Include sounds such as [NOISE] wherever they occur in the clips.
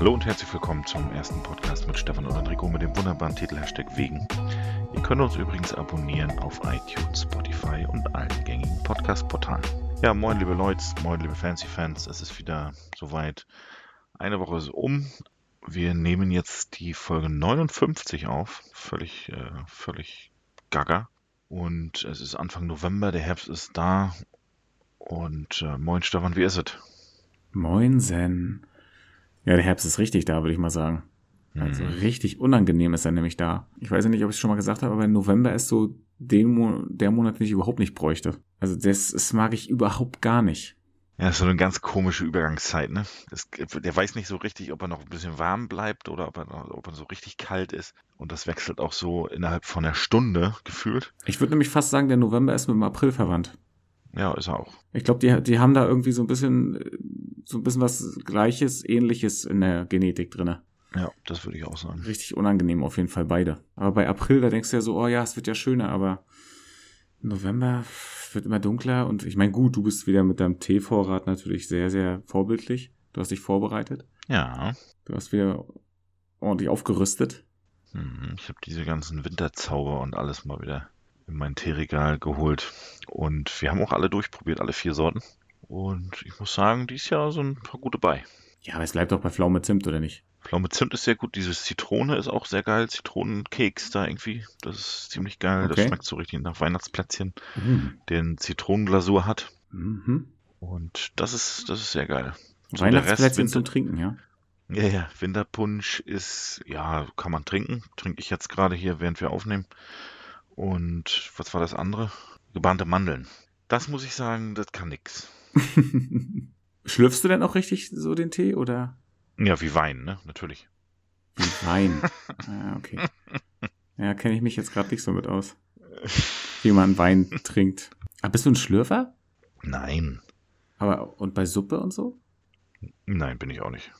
Hallo und herzlich willkommen zum ersten Podcast mit Stefan und Enrico mit dem wunderbaren Titel Hashtag Wegen. Ihr könnt uns übrigens abonnieren auf iTunes, Spotify und allen gängigen Podcast-Portalen. Ja, moin liebe Leute, moin liebe Fancy-Fans, es ist wieder soweit. Eine Woche ist um. Wir nehmen jetzt die Folge 59 auf. Völlig, äh, völlig gaga. Und es ist Anfang November, der Herbst ist da. Und äh, moin Stefan, wie ist es? Moinsen. Ja, der Herbst ist richtig da, würde ich mal sagen. Also Mhm. richtig unangenehm ist er nämlich da. Ich weiß ja nicht, ob ich es schon mal gesagt habe, aber November ist so den Mo der Monat, den ich überhaupt nicht bräuchte. Also das, das mag ich überhaupt gar nicht. Ja, das ist so eine ganz komische Übergangszeit, ne? Das, der weiß nicht so richtig, ob er noch ein bisschen warm bleibt oder ob er, noch, ob er so richtig kalt ist. Und das wechselt auch so innerhalb von einer Stunde gefühlt. Ich würde nämlich fast sagen, der November ist mit dem April verwandt. Ja, ist er auch. Ich glaube, die, die haben da irgendwie so ein bisschen, so ein bisschen was Gleiches, Ähnliches in der Genetik drinne. Ja, das würde ich auch sagen. Richtig unangenehm auf jeden Fall beide. Aber bei April, da denkst du ja so, oh ja, es wird ja schöner, aber November wird immer dunkler und ich meine, gut, du bist wieder mit deinem Teevorrat natürlich sehr, sehr vorbildlich. Du hast dich vorbereitet. Ja, Du hast wieder ordentlich aufgerüstet. hm, ich habe diese ganzen Winterzauber und alles mal wieder in mein Teeregal geholt. Und wir haben auch alle durchprobiert, alle vier Sorten. Und ich muss sagen, dies Jahr sind ein paar gute bei. Ja, aber es bleibt doch bei Pflaume Zimt, oder nicht? Pflaume Zimt ist sehr gut. Dieses Zitrone ist auch sehr geil. Zitronenkeks da irgendwie. Das ist ziemlich geil. Das Okay. schmeckt so richtig nach Weihnachtsplätzchen. Mhm. Den Zitronenglasur hat. Mhm. Und das ist, das ist sehr geil. So, Weihnachtsplätzchen zum Trinken, ja? Ja, ja, Winterpunsch ist, ja, kann man trinken. Trinke ich jetzt gerade hier, während wir aufnehmen. Und was war das andere? Gebahnte Mandeln. Das muss ich sagen, das kann nix. [LAUGHS] Schlürfst du denn auch richtig so den Tee oder Ja, wie Wein, ne? Natürlich. wie Wein? [LAUGHS] ah, okay. Ja, kenne ich mich jetzt gerade nicht so mit aus. Wie man Wein [LAUGHS] trinkt. Aber bist du ein Schlürfer? Nein. Aber und bei Suppe und so? Nein, bin ich auch nicht.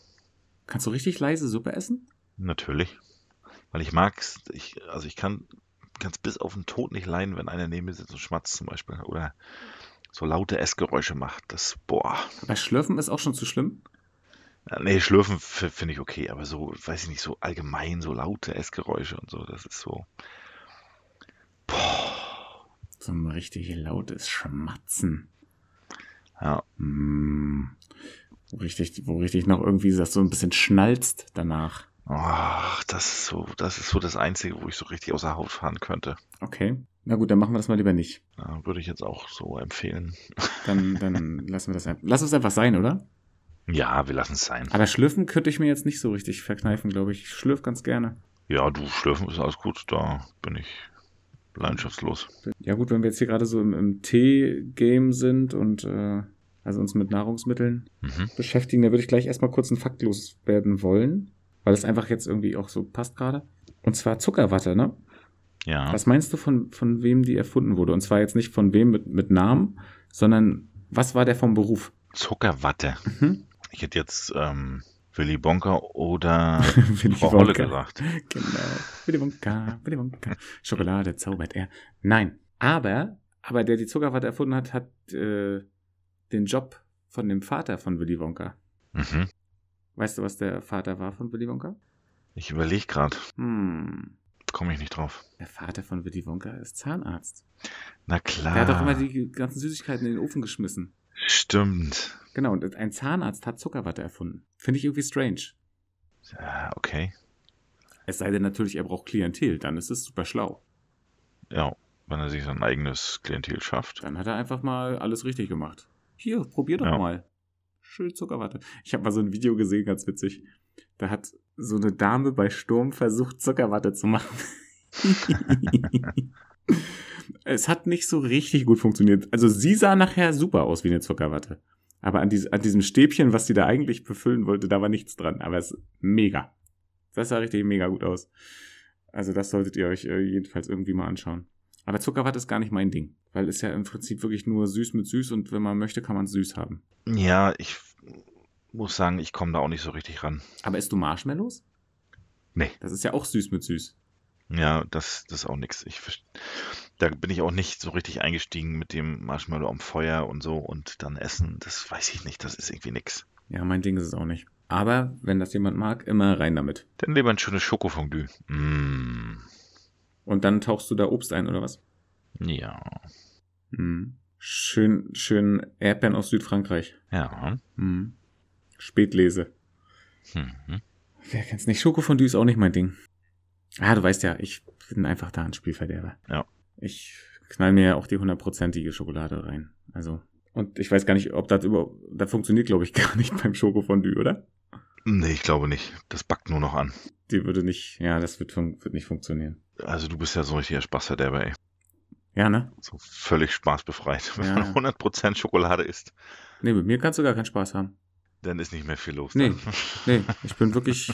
Kannst du richtig leise Suppe essen? Natürlich. Weil ich mag's, ich, also ich kann es bis auf den Tod nicht leiden, wenn einer neben mir sitzt und schmatzt zum Beispiel. Oder so laute Essgeräusche macht. Das, boah. Bei Schlürfen ist auch schon zu schlimm. Nee, Schlürfen finde ich okay, aber so, weiß ich nicht, so allgemein, so laute Essgeräusche und so, das ist so. So ein richtig lautes Schmatzen. Ja, Mm. Wo richtig, wo richtig noch irgendwie das so ein bisschen schnalzt danach. Ach, das ist so, das ist so das Einzige, wo ich so richtig außer Haut fahren könnte. Okay. Na gut, dann machen wir das mal lieber nicht. Ja, würde ich jetzt auch so empfehlen. [LAUGHS] Dann, dann lassen wir das einfach. Lass es einfach sein, oder? Ja, wir lassen es sein. Aber schlürfen könnte ich mir jetzt nicht so richtig verkneifen, glaube ich. Ich schlürf ganz gerne. Ja, du, Schlürfen ist alles gut, da bin ich leidenschaftslos. Ja gut, wenn wir jetzt hier gerade so im, im Tee-Game sind und äh, also uns mit Nahrungsmitteln Mhm. beschäftigen, da würde ich gleich erstmal kurz einen Fakt loswerden wollen, weil es einfach jetzt irgendwie auch so passt gerade. Und zwar Zuckerwatte, ne? Ja, Was meinst du, von, von wem die erfunden wurde? Und zwar jetzt nicht von wem mit, mit Namen, sondern was war der vom Beruf? Zuckerwatte. Mhm. Ich hätte jetzt ähm, Willy Bonka oder [LAUGHS] Willy Frau Holle Wonka. gesagt. Genau. Willy Wonka, Willy Wonka. Schokolade zaubert er. Nein. Aber, aber der die Zuckerwatte erfunden hat, hat äh, den Job von dem Vater von Willy Wonka. Mhm. Weißt du, was der Vater war von Willy Wonka? Ich überlege gerade, Hm. komme ich nicht drauf. Der Vater von Willy Wonka ist Zahnarzt. Na klar. Der hat doch immer die ganzen Süßigkeiten in den Ofen geschmissen. Stimmt. Genau, und ein Zahnarzt hat Zuckerwatte erfunden. Finde ich irgendwie strange. Ja, okay. Es sei denn natürlich, er braucht Klientel, dann ist es super schlau. Ja, wenn er sich sein eigenes Klientel schafft. Dann hat er einfach mal alles richtig gemacht. Hier, probier doch Ja. mal. Schön Zuckerwatte. Ich habe mal so ein Video gesehen, ganz witzig. Da hat so eine Dame bei Sturm versucht, Zuckerwatte zu machen. [LAUGHS] es hat nicht so richtig gut funktioniert. Also sie sah nachher super aus wie eine Zuckerwatte. Aber an, dies, an diesem Stäbchen, was sie da eigentlich befüllen wollte, da war nichts dran. Aber es ist mega. Das sah richtig mega gut aus. Also das solltet ihr euch äh, jedenfalls irgendwie mal anschauen. Aber Zuckerwatte ist gar nicht mein Ding, weil es ja im Prinzip wirklich nur süß mit süß und wenn man möchte, kann man es süß haben. Ja, ich muss sagen, ich komme da auch nicht so richtig ran. Aber isst du Marshmallows? Nee. Das ist ja auch süß mit süß. Ja, das, das ist auch. Ich, verst- da bin ich auch nicht so richtig eingestiegen mit dem Marshmallow am Feuer und so und dann essen. Das weiß ich nicht. Das ist irgendwie nix. Ja, mein Ding ist es auch nicht. Aber wenn das jemand mag, immer rein damit. Dann lieber ein schönes Schokofondue. Mm. Und dann tauchst du da Obst ein, oder was? Ja. Hm. Schön, schön Erdbeeren aus Südfrankreich. Ja. Hm. Spätlese. Mhm. Wer kennt's nicht? Schokofondue ist auch nicht mein Ding. Ah, du weißt ja, ich bin einfach da ein Spielverderber. Ja. Ich knall mir ja auch die hundertprozentige Schokolade rein. Also. Und ich weiß gar nicht, ob das überhaupt, das funktioniert, glaube ich, [LAUGHS] gar nicht beim Schokofondue, oder? Nee, ich glaube nicht. Das backt nur noch an. Die würde nicht, ja, das wird, wird nicht funktionieren. Also du bist ja so richtiger Spaßverderber, ey. Ja, ne? So völlig spaßbefreit. [LAUGHS] Wenn Ja. man 100% Schokolade isst, Nee, mit mir kannst du gar keinen Spaß haben. dann ist nicht mehr viel los. Nee. Dann. [LAUGHS] Nee, ich bin wirklich,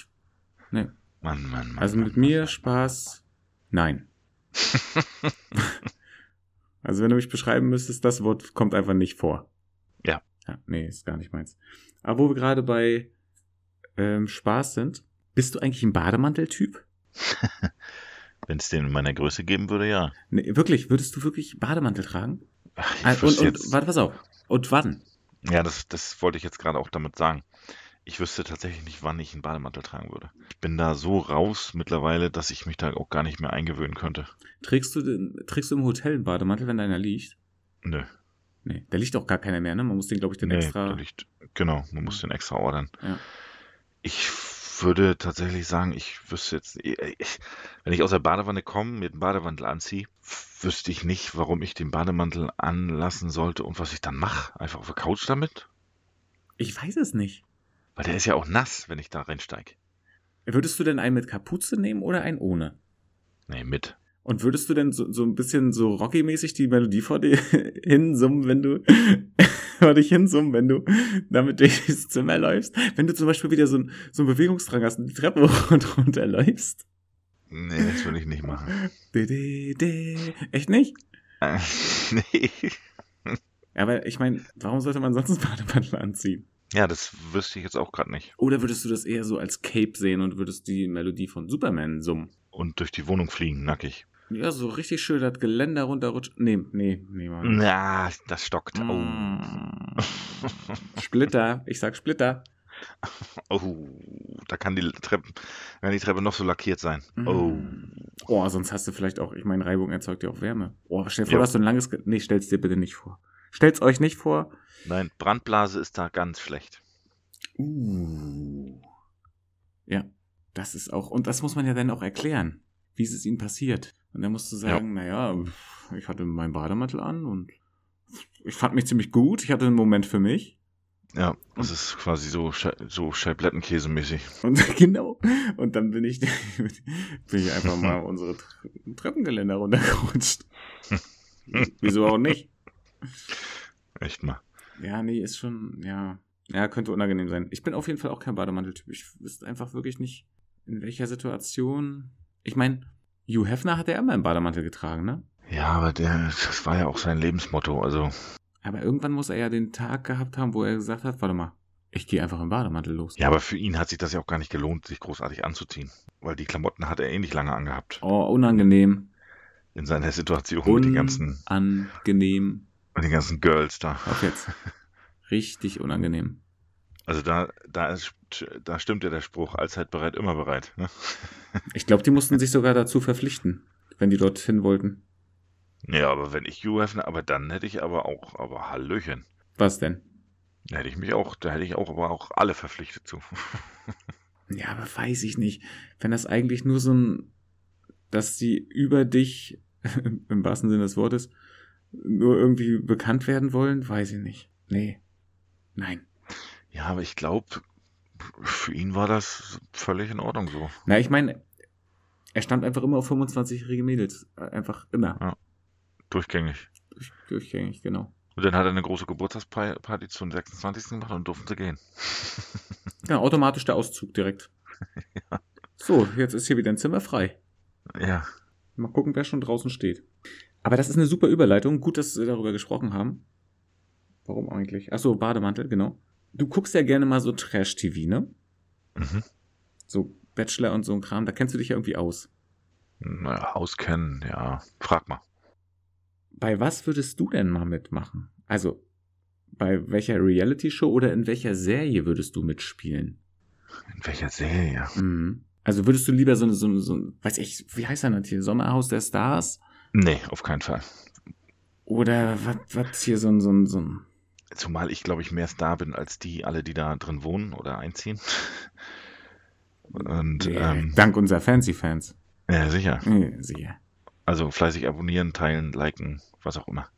nee. Mann, Mann, Mann. Also Mann, mit mir Mann. Spaß, nein. [LAUGHS] Also wenn du mich beschreiben müsstest, das Wort kommt einfach nicht vor. Ja. Ja, nee, ist gar nicht meins. Aber wo wir gerade bei ähm, Spaß sind, bist du eigentlich ein Bademanteltyp? Wenn es den in meiner Größe geben würde, ja. Nee, wirklich, würdest du wirklich Bademantel tragen? Ach, ich Ah, und, und warte, pass auf. Und wann? ja, das, das wollte ich jetzt gerade auch damit sagen. Ich wüsste tatsächlich nicht, wann ich einen Bademantel tragen würde. Ich bin da so raus mittlerweile, dass ich mich da auch gar nicht mehr eingewöhnen könnte. Trägst du, den, trägst du im Hotel einen Bademantel, wenn deiner liegt? Nö. Nee, da liegt auch gar keiner mehr, ne? Man muss den, glaube ich, den Nee, extra. da liegt, genau, man muss den extra ordern. Ja. Ich würde tatsächlich sagen, ich wüsste jetzt, ich, wenn ich aus der Badewanne komme, mir den Bademantel anziehe, wüsste ich nicht, warum ich den Bademantel anlassen sollte und was ich dann mache. Einfach auf der Couch damit? Ich weiß es nicht. Weil der ist ja auch nass, wenn ich da reinsteige. Würdest du denn einen mit Kapuze nehmen oder einen ohne? Nee, mit. Und würdest du denn so, so ein bisschen so Rocky-mäßig die Melodie vor dir [LAUGHS] hinsummen, wenn du vor dich hinsummen, wenn du damit durchs Zimmer läufst? Wenn du zum Beispiel wieder so, ein, so einen Bewegungsdrang hast und die Treppe [LAUGHS] hoch und runter läufst? Nee, das würde ich nicht machen. De, de, de. Echt nicht? Äh, [LAUGHS] nee. Aber ich meine, warum sollte man sonst einen Bademantel anziehen? Ja, das wüsste ich jetzt auch gerade nicht. Oder würdest du das eher so als Cape sehen und würdest die Melodie von Superman summen? Und durch die Wohnung fliegen, nackig. Ja, so richtig schön das Geländer runterrutscht. Nee, nee, nee, Mann. Na, das stockt. Oh. Mm. Splitter, ich sag Splitter. Oh, da kann die Treppe, kann die Treppe noch so lackiert sein. Oh. Mm. Oh, sonst hast du vielleicht auch, ich meine, Reibung erzeugt ja auch Wärme. Oh, stell dir vor, Ja. du hast so ein langes. Ge nee, stell's dir bitte nicht vor. Stell's euch nicht vor. Nein, Brandblase ist da ganz schlecht. Uh. Ja, das ist auch, und das muss man ja dann auch erklären, wie es ihnen passiert. Und dann musst du sagen, naja, ich hatte meinen Bademantel an und ich fand mich ziemlich gut. Ich hatte einen Moment für mich. Ja, das ist quasi so, so Scheiblettenkäse-mäßig. [LAUGHS] Und genau. Und dann bin ich, [LAUGHS] bin ich einfach mal [LAUGHS] unsere Tre- Treppengeländer runtergerutscht. Wieso auch nicht? Echt mal. Ja, nee, ist schon, ja. Ja, könnte unangenehm sein. Ich bin auf jeden Fall auch kein Bademanteltyp. Ich wüsste einfach wirklich nicht, in welcher Situation. Ich meine, Hugh Hefner hat ja immer einen Bademantel getragen, ne? Ja, aber der, das war ja auch sein Lebensmotto. Also, Aber irgendwann muss er ja den Tag gehabt haben, wo er gesagt hat, warte mal, ich gehe einfach im Bademantel los. ja, aber für ihn hat sich das ja auch gar nicht gelohnt, sich großartig anzuziehen. Weil die Klamotten hat er eh nicht lange angehabt. Oh, unangenehm. In seiner Situation mit den ganzen, Unangenehm. mit den ganzen Girls da. Auf jetzt. [LAUGHS] Richtig unangenehm. Also da, da, ist, da stimmt ja der Spruch, allzeit bereit, immer bereit. Ne? [LAUGHS] Ich glaube, die mussten sich sogar dazu verpflichten, wenn die dorthin wollten. Ja, aber wenn ich Hugh Hefner, aber dann hätte ich aber auch, aber Hallöchen. Was denn? Da hätte ich mich auch, da hätte ich auch, aber auch alle verpflichtet zu. [LAUGHS] Ja, aber weiß ich nicht. Wenn das eigentlich nur so ein, dass sie über dich, [LAUGHS] im wahrsten Sinne des Wortes, nur irgendwie bekannt werden wollen, weiß ich nicht. Nee. Nein. Ja, aber ich glaube, für ihn war das völlig in Ordnung so. Na, ich meine, er stand einfach immer auf 25-jährige Mädels. Einfach immer. Durchgängig. Durch, durchgängig, genau. Und dann hat er eine große Geburtstagsparty zum 26. gemacht und durften sie gehen. Ja, [LAUGHS] automatisch der Auszug direkt. [LAUGHS] So, jetzt ist hier wieder ein Zimmer frei. Ja. Mal gucken, wer schon draußen steht. Aber das ist eine super Überleitung. Gut, dass wir darüber gesprochen haben. Warum eigentlich? Ach so, Bademantel, genau. Du guckst ja gerne mal so Trash-TV, ne? Mhm. So Bachelor und so ein Kram. Da kennst du dich ja irgendwie aus. Naja, auskennen, ja. Frag mal. Bei was würdest du denn mal mitmachen? Also, bei welcher Reality-Show oder in welcher Serie würdest du mitspielen? In welcher Serie? Mhm. Also würdest du lieber so eine, so, so ein, weiß ich, wie heißt er denn hier? Sommerhaus der Stars? Nee, auf keinen Fall. Oder was, was hier so ein, so ein, so ein. Zumal ich, glaube ich, mehr Star bin als die, alle, die da drin wohnen oder einziehen. Und, Ja, ähm, dank unserer Fancy-Fans. ja, sicher. Ja, sicher. Also fleißig abonnieren, teilen, liken, was auch immer.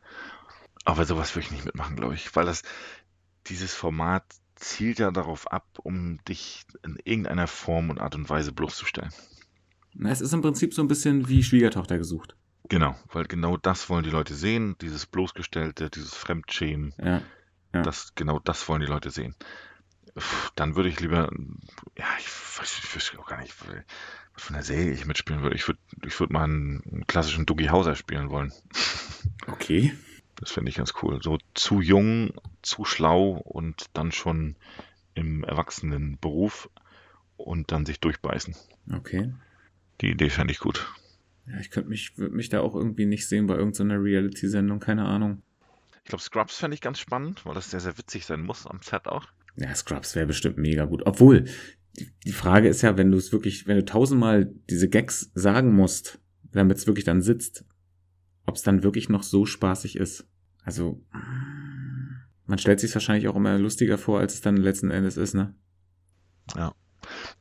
Aber sowas würde ich nicht mitmachen, glaube ich, weil das, dieses Format zielt ja darauf ab, um dich in irgendeiner Form und Art und Weise bloßzustellen. Na, Es ist im Prinzip so ein bisschen wie Schwiegertochter gesucht. Genau, weil genau das wollen die Leute sehen, dieses bloßgestellte, dieses Fremdschämen, Ja. Ja. das, genau das wollen die Leute sehen. Dann würde ich lieber, ja, ich weiß, ich wüsste auch gar nicht, was für eine Serie ich mitspielen würde. Ich würde, ich würde mal einen, einen klassischen Dougie Hauser spielen wollen. [LAUGHS] Okay. Das finde ich ganz cool. So zu jung, zu schlau und dann schon im Erwachsenenberuf und dann sich durchbeißen. Okay. Die Idee fände ich gut. Ja, ich könnte mich, würde mich da auch irgendwie nicht sehen bei irgendeiner Reality-Sendung, keine Ahnung. Ich glaube, Scrubs fände ich ganz spannend, weil das sehr, sehr witzig sein muss am Set auch. Ja, Scrubs wäre bestimmt mega gut. Obwohl, die, Frage ist ja, wenn du es wirklich, wenn du tausendmal diese Gags sagen musst, damit es wirklich dann sitzt, ob es dann wirklich noch so spaßig ist. Also, man stellt sich wahrscheinlich auch immer lustiger vor, als es dann letzten Endes ist, ne?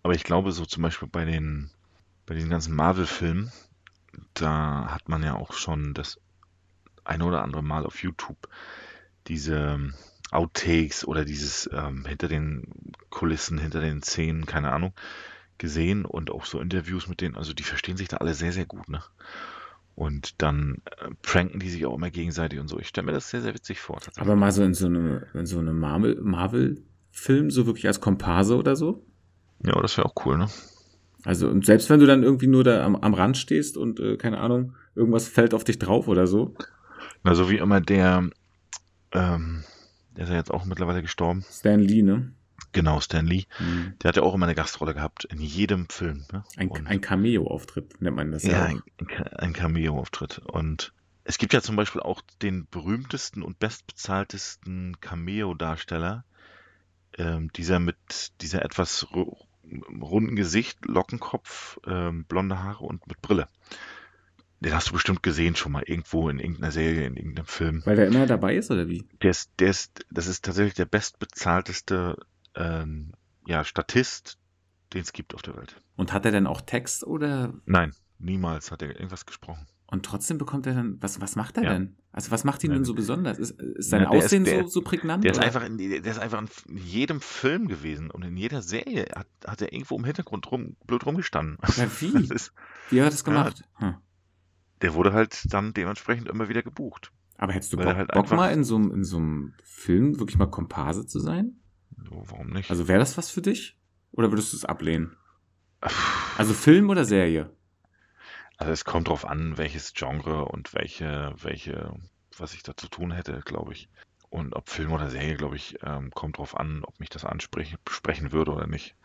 Aber ich glaube, so zum Beispiel bei den, bei den ganzen Marvel-Filmen, da hat man ja auch schon das eine oder andere Mal auf YouTube diese ähm, Outtakes oder dieses ähm, hinter den Kulissen, hinter den Szenen, keine Ahnung, gesehen und auch so Interviews mit denen. Also die verstehen sich da alle sehr, sehr gut, ne? Und dann äh, pranken die sich auch immer gegenseitig und so. Ich stelle mir das sehr, sehr witzig vor. Aber mal so in so einem in so Marvel- Marvel-Film, so wirklich als Komparse oder so? Ja, das wäre auch cool, ne? Also, und selbst wenn du dann irgendwie nur da am, am Rand stehst und, äh, keine Ahnung, irgendwas fällt auf dich drauf oder so. Na, so wie immer der, ähm, der ist ja jetzt auch mittlerweile gestorben. Stan Lee, ne? Genau, Stan Lee. Mhm. Der hat ja auch immer eine Gastrolle gehabt in jedem Film. Ne? Ein, ein Cameo-Auftritt nennt man das ja. ja, ein, ein Cameo-Auftritt. Und es gibt ja zum Beispiel auch den berühmtesten und bestbezahltesten Cameo-Darsteller, ähm, dieser mit dieser etwas ru- runden Gesicht, Lockenkopf, ähm, blonde Haare und mit Brille. Den hast du bestimmt gesehen schon mal irgendwo in irgendeiner Serie, in irgendeinem Film. Weil der immer dabei ist, oder wie? Der ist, der ist, das ist tatsächlich der bestbezahlteste ähm, ja, Statist, den es gibt auf der Welt. Und hat er denn auch Text oder Nein, niemals hat er irgendwas gesprochen. und trotzdem bekommt er dann, was, was macht er Ja. denn? Also was macht ihn Nein. denn so besonders? Ist, ist sein Ja, der ist- Aussehen der- so, so prägnant? Der ist, einfach in, der ist einfach in jedem Film gewesen und in jeder Serie hat, hat er irgendwo im Hintergrund rum, blöd rumgestanden. Ja, wie? [LAUGHS] Ist, Wie hat er das Ja. gemacht? Hm. Der wurde halt dann dementsprechend immer wieder gebucht. Aber hättest du Bock, halt Bock mal in so, einem- in so einem Film wirklich mal Komparse zu sein? So, warum nicht? Also wäre das was für dich? Oder würdest du es ablehnen? Also Film oder Serie? Also es kommt drauf an, welches Genre und welche, welche, was ich da zu tun hätte, glaube ich. Und ob Film oder Serie, glaube ich, ähm, kommt drauf an, ob mich das ansprechen sprechen würde oder nicht.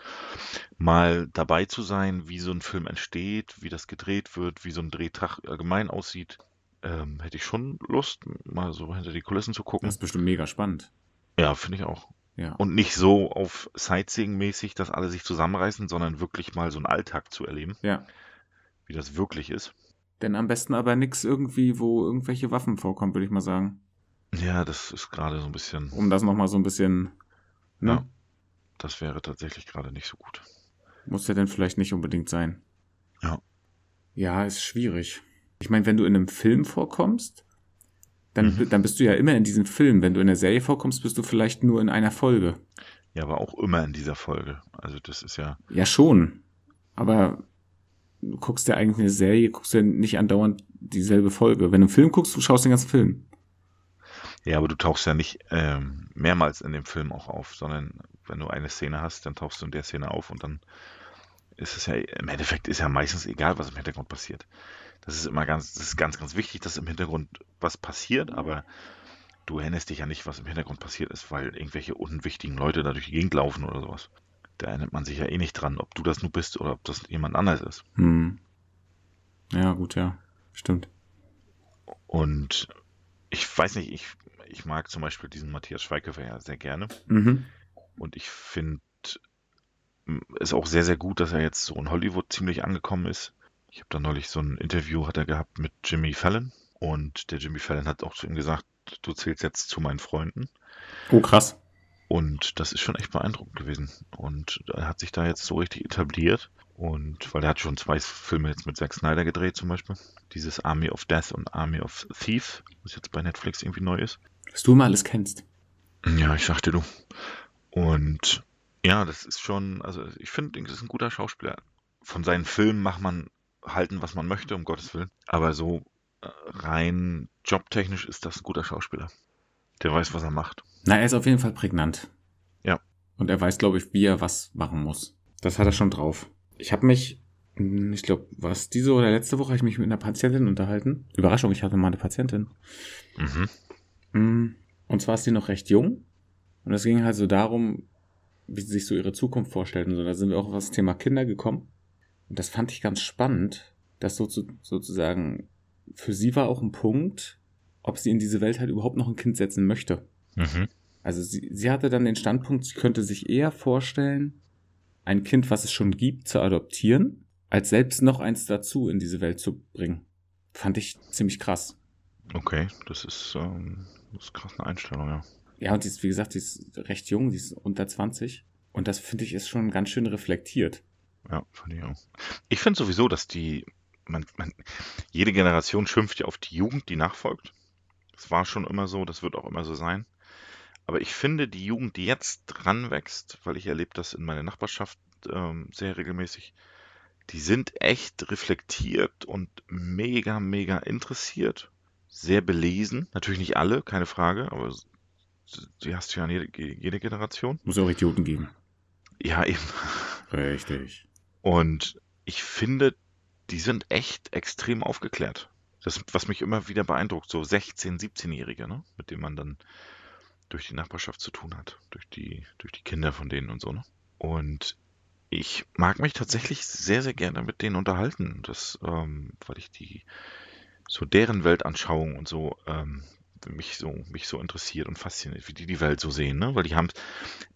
Mal dabei zu sein, wie so ein Film entsteht, wie das gedreht wird, wie so ein Drehtag allgemein aussieht, ähm, hätte ich schon Lust, mal so hinter die Kulissen zu gucken. Das ist bestimmt mega spannend. Ja, finde ich auch. Ja. Und nicht so auf Sightseeing-mäßig, dass alle sich zusammenreißen, sondern wirklich mal so einen Alltag zu erleben, ja. wie das wirklich ist. Denn am besten aber nix irgendwie, wo irgendwelche Waffen vorkommen, würde ich mal sagen. Ja, das ist gerade so ein bisschen, Um das nochmal so ein bisschen. Ne? Ja. das wäre tatsächlich gerade nicht so gut. Muss ja denn vielleicht nicht unbedingt sein. Ja. Ja, ist schwierig. Ich meine, wenn du in einem Film vorkommst, dann, Mhm. dann bist du ja immer in diesem Film. Wenn du in der Serie vorkommst, bist du vielleicht nur in einer Folge. Ja, aber auch immer in dieser Folge. Also das ist ja, Ja, schon. Aber du guckst ja eigentlich eine Serie, guckst ja nicht andauernd dieselbe Folge. Wenn du einen Film guckst, du schaust den ganzen Film. Ja, aber du tauchst ja nicht ähm, mehrmals in dem Film auch auf, sondern wenn du eine Szene hast, dann tauchst du in der Szene auf und dann ist es ja, im Endeffekt ist ja meistens egal, was im Hintergrund passiert. Das ist immer ganz, das ist ganz, ganz wichtig, dass im Hintergrund was passiert, aber du erinnerst dich ja nicht, was im Hintergrund passiert ist, weil irgendwelche unwichtigen Leute da durch die Gegend laufen oder sowas. Da erinnert man sich ja eh nicht dran, ob du das nur bist oder ob das jemand anders ist. Hm. Ja, gut, ja. Stimmt. Und ich weiß nicht, ich, ich mag zum Beispiel diesen Matthias Schweighöfer ja sehr gerne. Mhm. Und ich finde ist auch sehr, sehr gut, dass er jetzt so in Hollywood ziemlich angekommen ist. Ich habe da neulich so ein Interview hat er gehabt mit Jimmy Fallon und der Jimmy Fallon hat auch zu ihm gesagt, du zählst jetzt zu meinen Freunden. Oh, krass. Und das ist schon echt beeindruckend gewesen. Und er hat sich da jetzt so richtig etabliert. Und weil er hat schon zwei Filme jetzt mit Zack Snyder gedreht zum Beispiel. Dieses Army of Death und Army of Thieves, was jetzt bei Netflix irgendwie neu ist. Was du mal alles kennst. Ja, ich sagte du. Und ja, das ist schon, also ich finde, das ist ein guter Schauspieler. Von seinen Filmen macht man halten, was man möchte, um Gottes Willen. Aber so äh, rein jobtechnisch ist das ein guter Schauspieler. Der weiß, was er macht. Na, er ist auf jeden Fall prägnant. Ja. Und er weiß, glaube ich, wie er was machen muss. Das hat er schon drauf. Ich habe mich, hm, ich glaube, was diese oder letzte Woche habe ich mich mit einer Patientin unterhalten. Überraschung, ich hatte mal eine Patientin. Mhm. Hm, Und zwar ist die noch recht jung. Und es ging halt so darum, wie sie sich so ihre Zukunft vorstellt und so. Da sind wir auch auf das Thema Kinder gekommen. Und das fand ich ganz spannend, dass so zu, sozusagen für sie war auch ein Punkt, ob sie in diese Welt halt überhaupt noch ein Kind setzen möchte. Mhm. Also sie, sie hatte dann den Standpunkt, sie könnte sich eher vorstellen, ein Kind, was es schon gibt, zu adoptieren, als selbst noch eins dazu in diese Welt zu bringen. Fand ich ziemlich krass. Okay, das ist, ähm, das ist krass eine Einstellung, ja. Ja, und die ist, wie gesagt, die ist recht jung, die ist unter 20. Und das finde ich ist schon ganz schön reflektiert. Ja, finde ich auch. Ich finde sowieso, dass die, man, man, jede Generation schimpft ja auf die Jugend, die nachfolgt. Das war schon immer so, das wird auch immer so sein. Aber ich finde, die Jugend, die jetzt ranwächst, weil ich erlebe das in meiner Nachbarschaft ähm, sehr regelmäßig, die sind echt reflektiert und mega, mega interessiert, sehr belesen. Natürlich nicht alle, keine Frage, aber die hast du ja an jede, jede Generation. Muss ja auch Idioten geben. Ja, eben. [LAUGHS] Richtig. Und ich finde, die sind echt extrem aufgeklärt. Das, was mich immer wieder beeindruckt, so 16-, 17-Jährige, ne? mit denen man dann durch die Nachbarschaft zu tun hat, durch die, durch die Kinder von denen und so. Ne? Und ich mag mich tatsächlich sehr, sehr gerne mit denen unterhalten, das, ähm, weil ich die, so deren Weltanschauung und so, ähm, mich so, mich so interessiert und fasziniert, wie die die Welt so sehen, ne? Weil die haben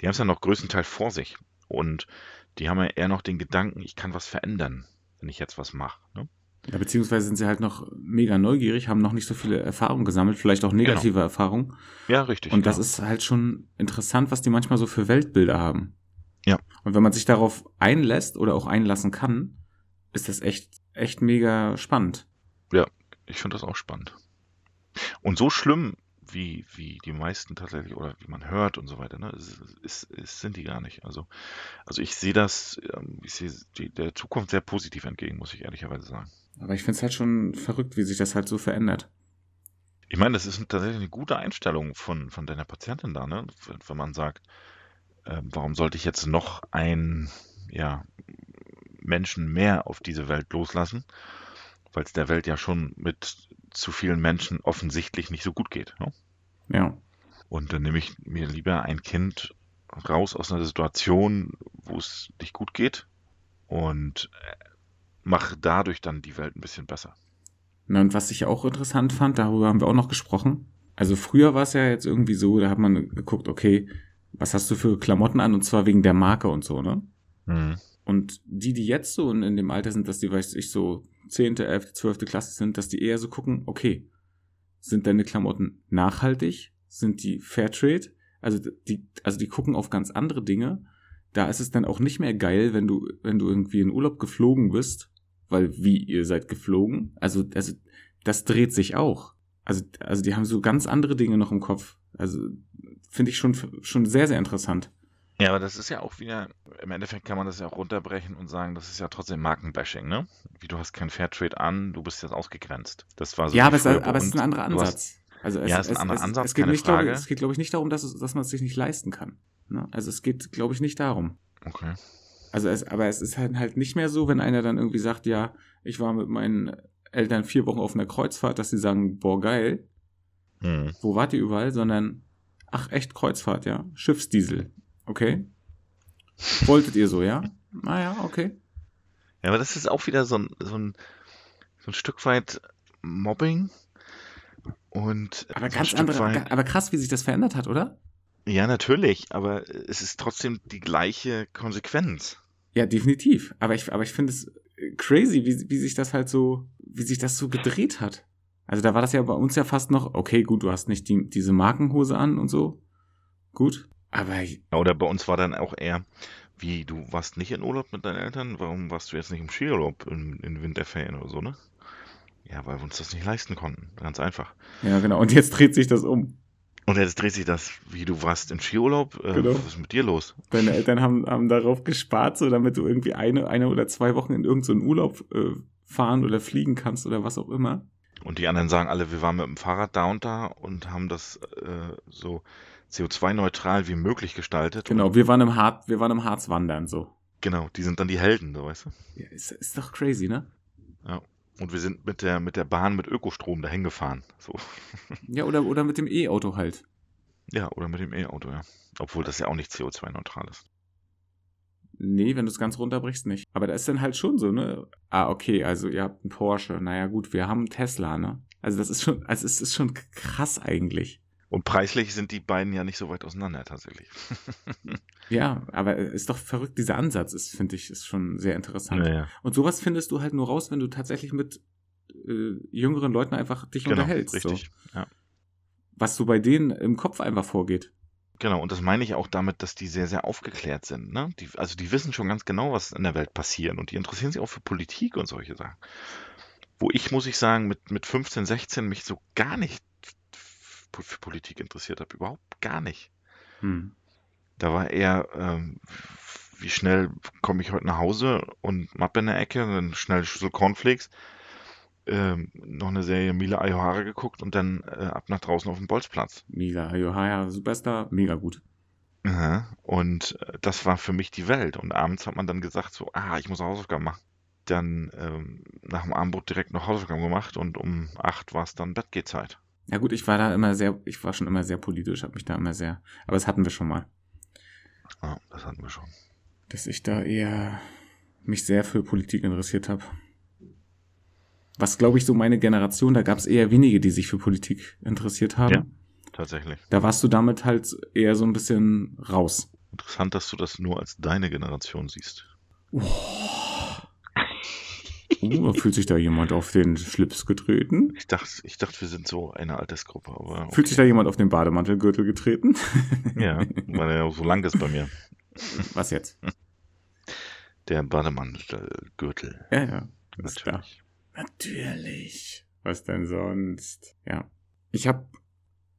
die haben es ja noch größtenteils vor sich. Und die haben ja eher noch den Gedanken, ich kann was verändern, wenn ich jetzt was mache. Ne? Ja, beziehungsweise sind sie halt noch mega neugierig, haben noch nicht so viele Erfahrungen gesammelt, vielleicht auch negative Genau. Erfahrungen. Ja, richtig. Und das ja. ist halt schon interessant, was die manchmal so für Weltbilder haben. Ja. Und wenn man sich darauf einlässt oder auch einlassen kann, ist das echt, echt mega spannend. Ich finde das auch spannend. Und so schlimm, wie, wie die meisten tatsächlich oder wie man hört und so weiter, ne, ist, ist, ist, sind die gar nicht. Also, also ich sehe das, ähm, ich sehe der Zukunft sehr positiv entgegen, muss ich ehrlicherweise sagen. Aber ich finde es halt schon verrückt, wie sich das halt so verändert. Ich meine, das ist tatsächlich eine gute Einstellung von, von deiner Patientin da, ne? Wenn, wenn man sagt, äh, warum sollte ich jetzt noch einen ja, Menschen mehr auf diese Welt loslassen, weil es der Welt ja schon mit zu vielen Menschen offensichtlich nicht so gut geht. Ne? Ja. Und dann nehme ich mir lieber ein Kind raus aus einer Situation, wo es nicht gut geht und äh, mache dadurch dann die Welt ein bisschen besser. Na, und was ich auch interessant fand, darüber haben wir auch noch gesprochen. Also früher war es ja jetzt irgendwie so, da hat man geguckt, okay, was hast du für Klamotten an und zwar wegen der Marke und so, ne? Mhm. Und die, die jetzt so in, in dem Alter sind, dass die, weiß ich, so 10., 11., 12. Klasse sind, dass die eher so gucken, okay, sind deine Klamotten nachhaltig? Sind die Fairtrade? Also die, also die gucken auf ganz andere Dinge. Da ist es dann auch nicht mehr geil, wenn du, wenn du irgendwie in Urlaub geflogen bist, weil wie ihr seid geflogen. Also, also das dreht sich auch. Also, also die haben so ganz andere Dinge noch im Kopf. Also finde ich schon, schon sehr, sehr interessant. Ja, aber das ist ja auch wieder, im Endeffekt kann man das ja auch runterbrechen und sagen, das ist ja trotzdem Markenbashing, ne? Wie du hast kein Fairtrade an, du bist jetzt ausgegrenzt. Das war so. ja, aber, es, aber es ist ein anderer hast- Ansatz. Also es, Ja, es ist ein anderer es, Ansatz, es geht keine nicht, glaube, Frage. es geht, glaube ich, nicht darum, dass, es, dass man es sich nicht leisten kann. Ne? Also es geht, glaube ich, nicht darum. Okay. Also es, aber es ist halt, halt nicht mehr so, wenn einer dann irgendwie sagt, ja, ich war mit meinen Eltern vier Wochen auf einer Kreuzfahrt, dass sie sagen, boah, geil, Hm. wo wart ihr überall, sondern, ach, echt Kreuzfahrt, ja, Schiffsdiesel, okay. Wolltet ihr so, ja? Naja, okay. Ja, aber das ist auch wieder so ein, so ein, so ein Stück weit Mobbing und Aber so ganz andere, weit, aber krass, wie sich das verändert hat, oder? Ja, natürlich, aber es ist trotzdem die gleiche Konsequenz. Ja, definitiv. Aber ich, aber ich finde es crazy, wie, wie sich das halt so, wie sich das so gedreht hat. Also da war das ja bei uns ja fast noch, okay, gut, du hast nicht die, diese Markenhose an und so. Gut. Aber. Oder bei uns war dann auch eher, wie, du warst nicht in Urlaub mit deinen Eltern? Warum warst du jetzt nicht im Skiurlaub in, in Winterferien oder so, ne? Ja, weil wir uns das nicht leisten konnten. Ganz einfach. Ja, genau. Und jetzt dreht sich das um. Und jetzt dreht sich das, wie du warst im Skiurlaub. Äh, genau. Was ist mit dir los? Deine Eltern haben, haben darauf gespart, so damit du irgendwie eine, eine oder zwei Wochen in irgendeinen so Urlaub äh, fahren oder fliegen kannst oder was auch immer. Und die anderen sagen alle, wir waren mit dem Fahrrad da und da und haben das äh, so CO2-neutral wie möglich gestaltet. Genau, wir waren im Harz, wir waren im Harz wandern so. Genau, die sind dann die Helden, so weißt du. Ja, ist, ist doch crazy, ne? Ja. Und wir sind mit der, mit der Bahn mit Ökostrom dahin gefahren. So. [LAUGHS] Ja, oder, oder mit dem E-Auto halt. Ja, oder mit dem E-Auto, ja. Obwohl das ja auch nicht CO2-neutral ist. Nee, wenn du es ganz runterbrichst, nicht. Aber da ist dann halt schon so, ne? Ah, okay, also ihr habt einen Porsche. Naja, gut, wir haben einen Tesla, ne? Also das ist schon, also es ist schon krass eigentlich. Und preislich sind die beiden ja nicht so weit auseinander tatsächlich. [LAUGHS] ja, aber ist doch verrückt, dieser Ansatz ist, finde ich, ist schon sehr interessant. Ja, ja. Und sowas findest du halt nur raus, wenn du tatsächlich mit äh, jüngeren Leuten einfach dich genau, unterhältst. Richtig, so. ja. Was so bei denen im Kopf einfach vorgeht. Genau, und das meine ich auch damit, dass die sehr, sehr aufgeklärt sind. Ne? Die, also die wissen schon ganz genau, was in der Welt passiert und die interessieren sich auch für Politik und solche Sachen. Wo ich, muss ich sagen, mit, mit 15, 16 mich so gar nicht für Politik interessiert habe. Überhaupt gar nicht. Hm. Da war eher, ähm, wie schnell komme ich heute nach Hause und Mappe in der Ecke, dann schnell Schüssel Cornflakes, ähm, noch eine Serie Mila Ayohara geguckt und dann äh, ab nach draußen auf dem Bolzplatz. Mila Ayohara, Superstar, mega gut. Und äh, das war für mich die Welt. Und abends hat man dann gesagt so, ah, ich muss Hausaufgaben machen. Dann ähm, nach dem Abendbrot direkt noch Hausaufgaben gemacht und um acht war es dann Bettgehzeit. Ja gut, ich war da immer sehr, ich war schon immer sehr politisch, habe mich da immer sehr, aber das hatten wir schon mal. Ja, das hatten wir schon. Dass ich da eher mich sehr für Politik interessiert habe. Was glaube ich so meine Generation, da gab es eher wenige, die sich für Politik interessiert haben. Ja, tatsächlich. Da warst du damit halt eher so ein bisschen raus. Interessant, dass du das nur als deine Generation siehst. Oh. Uh, fühlt sich da jemand auf den Schlips getreten? Ich dachte, ich dachte, wir sind so eine Altersgruppe. Okay. Fühlt sich da jemand auf den Bademantelgürtel getreten? [LAUGHS] ja, weil er so lang ist bei mir. Was jetzt? Der Bademantelgürtel. Ja, ja. Natürlich. Natürlich. Was denn sonst? Ja. Ich habe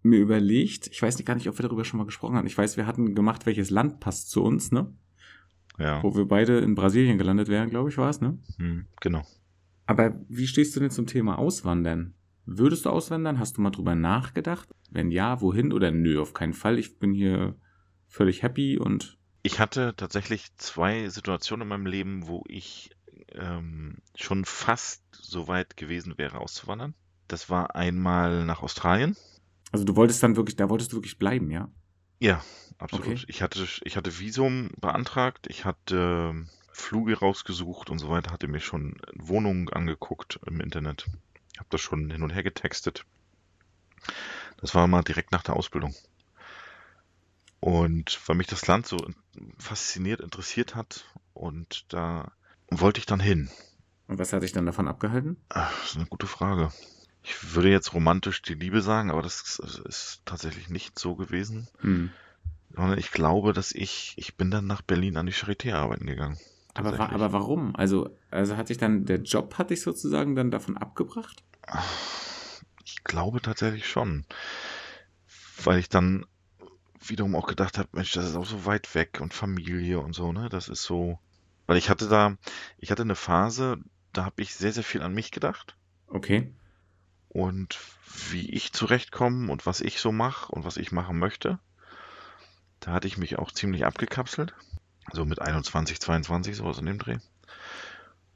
mir überlegt, ich weiß nicht, gar nicht, ob wir darüber schon mal gesprochen haben. Ich weiß, wir hatten gemacht, welches Land passt zu uns, ne? Ja. Wo wir beide in Brasilien gelandet wären, glaube ich, war es, ne? Hm, genau. Aber wie stehst du denn zum Thema Auswandern? Würdest du auswandern? Hast du mal drüber nachgedacht? Wenn ja, wohin oder nö, auf keinen Fall. Ich bin hier völlig happy und. Ich hatte tatsächlich zwei Situationen in meinem Leben, wo ich ähm, schon fast so weit gewesen wäre, auszuwandern. Das war einmal nach Australien. Also du wolltest dann wirklich, da wolltest du wirklich bleiben, ja? Ja, absolut. Okay. Ich hatte, ich hatte Visum beantragt, ich hatte ähm, Flüge rausgesucht und so weiter, hatte mir schon Wohnungen angeguckt im Internet. Ich habe das schon hin und her getextet. Das war mal direkt nach der Ausbildung. Und weil mich das Land so fasziniert, interessiert hat und da wollte ich dann hin. Und was hat dich dann davon abgehalten? Ach, das ist eine gute Frage. Ich würde jetzt romantisch die Liebe sagen, aber das ist tatsächlich nicht so gewesen. Hm. Sondern ich glaube, dass ich, ich bin dann nach Berlin an die Charité arbeiten gegangen. Aber, aber warum? Also, also hat sich dann, der Job hat dich sozusagen dann davon abgebracht? Ich glaube tatsächlich schon. Weil ich dann wiederum auch gedacht habe, Mensch, das ist auch so weit weg und Familie und so, ne? Das ist so. Weil ich hatte da, ich hatte eine Phase, da habe ich sehr, sehr viel an mich gedacht. Okay und wie ich zurechtkomme und was ich so mache und was ich machen möchte. Da hatte ich mich auch ziemlich abgekapselt. So mit 21, 22, sowas in dem Dreh.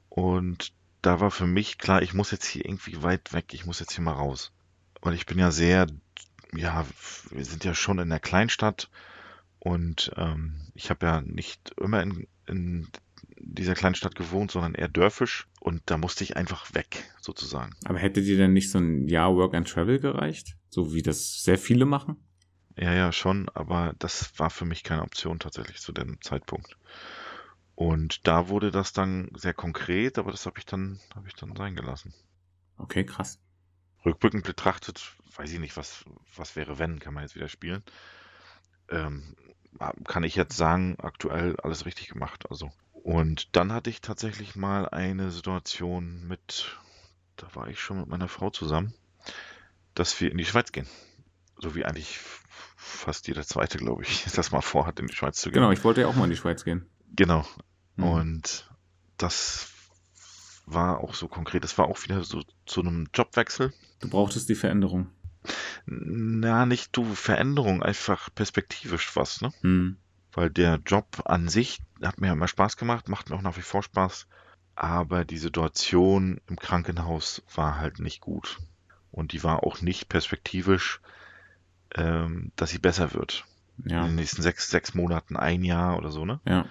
Und da war für mich klar, ich muss jetzt hier irgendwie weit weg, ich muss jetzt hier mal raus. Und ich bin ja sehr, ja, wir sind ja schon in der Kleinstadt und ähm, ich habe ja nicht immer in, in dieser kleinen Stadt gewohnt, sondern eher dörfisch. Und da musste ich einfach weg, sozusagen. Aber hätte dir denn nicht so ein Jahr Work and Travel gereicht? So wie das sehr viele machen? Ja, ja, schon, aber das war für mich keine Option tatsächlich zu dem Zeitpunkt. Und da wurde das dann sehr konkret, aber das habe ich dann, habe ich dann sein gelassen. Okay, krass. Rückblickend betrachtet, weiß ich nicht, was, was wäre, wenn, kann man jetzt wieder spielen. Ähm, kann ich jetzt sagen, aktuell alles richtig gemacht. Also. Und dann hatte ich tatsächlich mal eine Situation mit, da war ich schon mit meiner Frau zusammen, dass wir in die Schweiz gehen. So wie eigentlich fast jeder zweite, glaube ich, [LAUGHS] das mal vorhat, in die Schweiz zu gehen. Genau, ich wollte ja auch mal in die Schweiz gehen. Genau. Mhm. Und das war auch so konkret. Das war auch wieder so zu einem Jobwechsel. Du brauchtest die Veränderung. Na, nicht du, Veränderung, einfach perspektivisch was, ne? Hm. Weil der Job an sich hat mir immer Spaß gemacht, macht mir auch nach wie vor Spaß. Aber die Situation im Krankenhaus war halt nicht gut. Und die war auch nicht perspektivisch, ähm, dass sie besser wird. Ja. In den nächsten sechs, sechs Monaten, ein Jahr oder so, ne? Ja.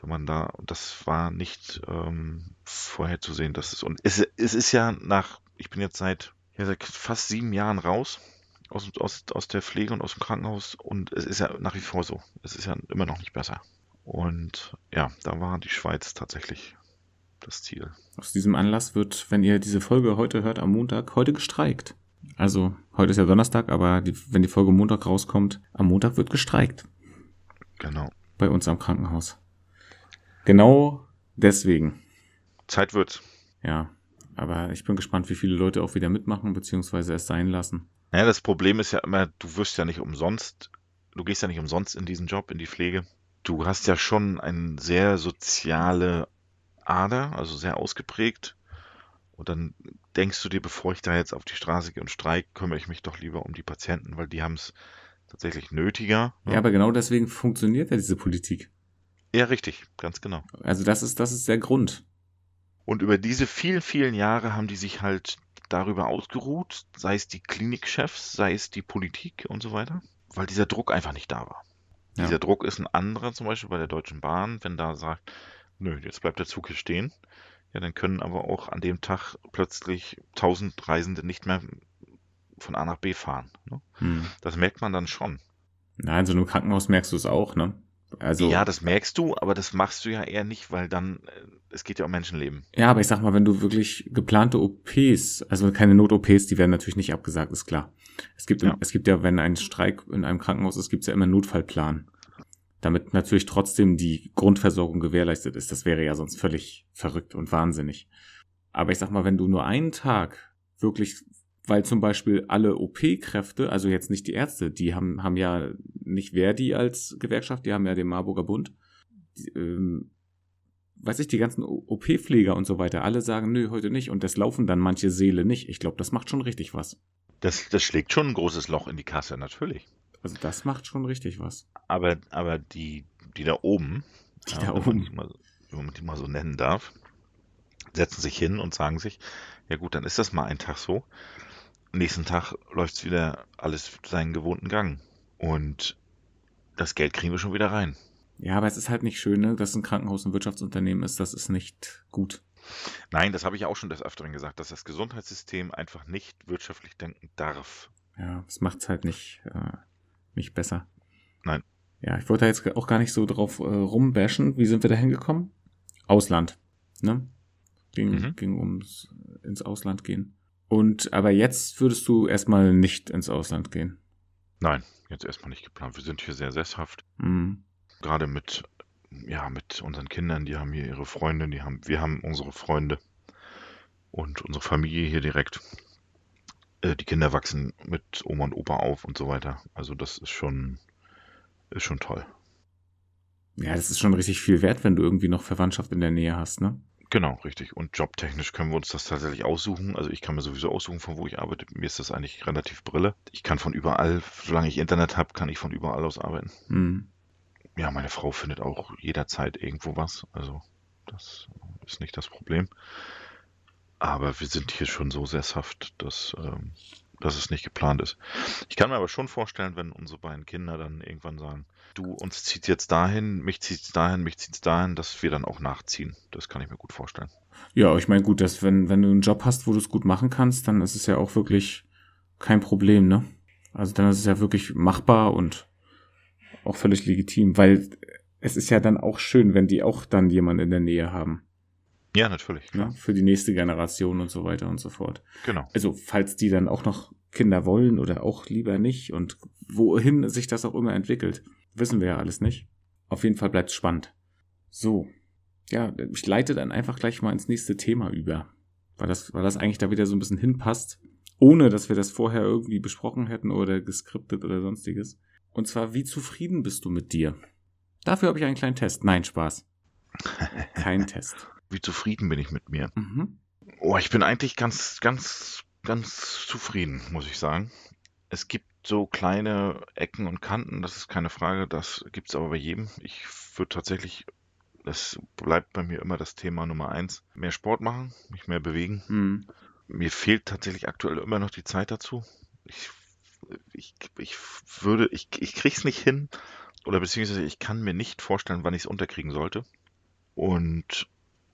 Wenn man da, das war nicht ähm, vorherzusehen, dass es, und es, es ist ja nach, ich bin jetzt seit, ja, seit fast sieben Jahren raus aus, aus, aus der Pflege und aus dem Krankenhaus und es ist ja nach wie vor so. Es ist ja immer noch nicht besser. Und ja, da war die Schweiz tatsächlich das Ziel. Aus diesem Anlass wird, wenn ihr diese Folge heute hört, am Montag, heute gestreikt. Also, heute ist ja Donnerstag, aber die, wenn die Folge Montag rauskommt, am Montag wird gestreikt. Genau. Bei uns am Krankenhaus. Genau deswegen. Zeit wird's. Ja. Aber ich bin gespannt, wie viele Leute auch wieder mitmachen, beziehungsweise es sein lassen. Naja, das Problem ist ja immer, du wirst ja nicht umsonst, du gehst ja nicht umsonst in diesen Job, in die Pflege. Du hast ja schon eine sehr soziale Ader, also sehr ausgeprägt. Und dann denkst du dir, bevor ich da jetzt auf die Straße gehe und streike, kümmere ich mich doch lieber um die Patienten, weil die haben es tatsächlich nötiger. Ja, aber genau deswegen funktioniert ja diese Politik. Ja, richtig, ganz genau. Also das ist, das ist der Grund. Und über diese vielen, vielen Jahre haben die sich halt darüber ausgeruht, sei es die Klinikchefs, sei es die Politik und so weiter, weil dieser Druck einfach nicht da war. Ja. Dieser Druck ist ein anderer, zum Beispiel bei der Deutschen Bahn, wenn da sagt, nö, jetzt bleibt der Zug hier stehen. Ja, dann können aber auch an dem Tag plötzlich tausend Reisende nicht mehr von A nach B fahren. Ne? Hm. Das merkt man dann schon. Nein, so einem Krankenhaus merkst du es auch, ne? Also, Ja, das merkst du, aber das machst du ja eher nicht, weil dann, äh, es geht ja um Menschenleben. ja, aber ich sag mal, wenn du wirklich geplante OPs, also keine Not-OPs, die werden natürlich nicht abgesagt, ist klar. Es gibt, Ja. es gibt ja, wenn ein Streik in einem Krankenhaus ist, gibt es ja immer einen Notfallplan. Damit natürlich trotzdem die Grundversorgung gewährleistet ist. Das wäre ja sonst völlig verrückt und wahnsinnig. Aber ich sag mal, wenn du nur einen Tag wirklich, weil zum Beispiel alle OP-Kräfte, also jetzt nicht die Ärzte, die haben, haben ja nicht Verdi als Gewerkschaft, die haben ja den Marburger Bund. Die, ähm, weiß ich, die ganzen OP-Pfleger und so weiter, alle sagen, nö, heute nicht. Und das laufen dann manche Seele nicht. Ich glaube, das macht schon richtig was. Das, das schlägt schon ein großes Loch in die Kasse, natürlich. Also das macht schon richtig was. Aber, aber die, die da oben, Die ja, da wenn man oben. die mal, wenn man die mal so nennen darf, setzen sich hin und sagen sich, ja gut, dann ist das mal ein Tag so. Nächsten Tag läuft wieder alles seinen gewohnten Gang. Und das Geld kriegen wir schon wieder rein. Ja, aber es ist halt nicht schön, ne, dass ein Krankenhaus ein Wirtschaftsunternehmen ist. Das ist nicht gut. Nein, das habe ich auch schon des Öfteren gesagt, dass das Gesundheitssystem einfach nicht wirtschaftlich denken darf. Ja, das macht's halt nicht, äh, nicht besser. Nein. Ja, ich wollte da jetzt auch gar nicht so drauf äh, rumbashen. Wie sind wir da hingekommen? Ausland. Ne? Ging, Mhm. ging ums ins Ausland gehen. Und aber jetzt würdest du erstmal nicht ins Ausland gehen. Nein, jetzt erstmal nicht geplant. Wir sind hier sehr sesshaft. Mhm. Gerade mit, ja, mit unseren Kindern, die haben hier ihre Freunde, die haben, wir haben unsere Freunde und unsere Familie hier direkt. Äh, die Kinder wachsen mit Oma und Opa auf und so weiter. Also das ist schon, ist schon toll. Ja, das ist schon richtig viel wert, wenn du irgendwie noch Verwandtschaft in der Nähe hast, ne? Genau, richtig. Und jobtechnisch können wir uns das tatsächlich aussuchen. Also ich kann mir sowieso aussuchen, von wo ich arbeite. Mir ist das eigentlich relativ Brille. Ich kann von überall, solange ich Internet habe, kann ich von überall aus arbeiten. Mhm. Ja, meine Frau findet auch jederzeit irgendwo was. Also das ist nicht das Problem. Aber wir sind hier schon so sesshaft, dass, ähm, dass es nicht geplant ist. Ich kann mir aber schon vorstellen, wenn unsere beiden Kinder dann irgendwann sagen, du, uns zieht jetzt dahin, mich zieht's dahin, mich zieht's dahin, dass wir dann auch nachziehen. Das kann ich mir gut vorstellen. Ja, ich meine, gut, dass wenn, wenn du einen Job hast, wo du es gut machen kannst, dann ist es ja auch wirklich kein Problem, ne? Also dann ist es ja wirklich machbar und auch völlig legitim, weil es ist ja dann auch schön, wenn die auch dann jemanden in der Nähe haben. Ja, natürlich. Ne? Für die nächste Generation und so weiter und so fort. Genau. Also, falls die dann auch noch Kinder wollen oder auch lieber nicht und wohin sich das auch immer entwickelt, wissen wir ja alles nicht. Auf jeden Fall bleibt es spannend. So. Ja, ich leite dann einfach gleich mal ins nächste Thema über. Weil das, weil das eigentlich da wieder so ein bisschen hinpasst, ohne dass wir das vorher irgendwie besprochen hätten oder geskriptet oder sonstiges. Und zwar, wie zufrieden bist du mit dir? Dafür habe ich einen kleinen Test. Nein, Spaß. [LAUGHS] Kein Test. Wie zufrieden bin ich mit mir? Mhm. Oh, ich bin eigentlich ganz, ganz, ganz zufrieden, muss ich sagen. Es gibt so kleine Ecken und Kanten, das ist keine Frage, das gibt es aber bei jedem. Ich würde tatsächlich, das bleibt bei mir immer das Thema Nummer eins, mehr Sport machen, mich mehr bewegen. Mhm. Mir fehlt tatsächlich aktuell immer noch die Zeit dazu. Ich, ich, ich würde, ich, ich krieg's nicht hin, oder beziehungsweise ich kann mir nicht vorstellen, wann ich es unterkriegen sollte. Und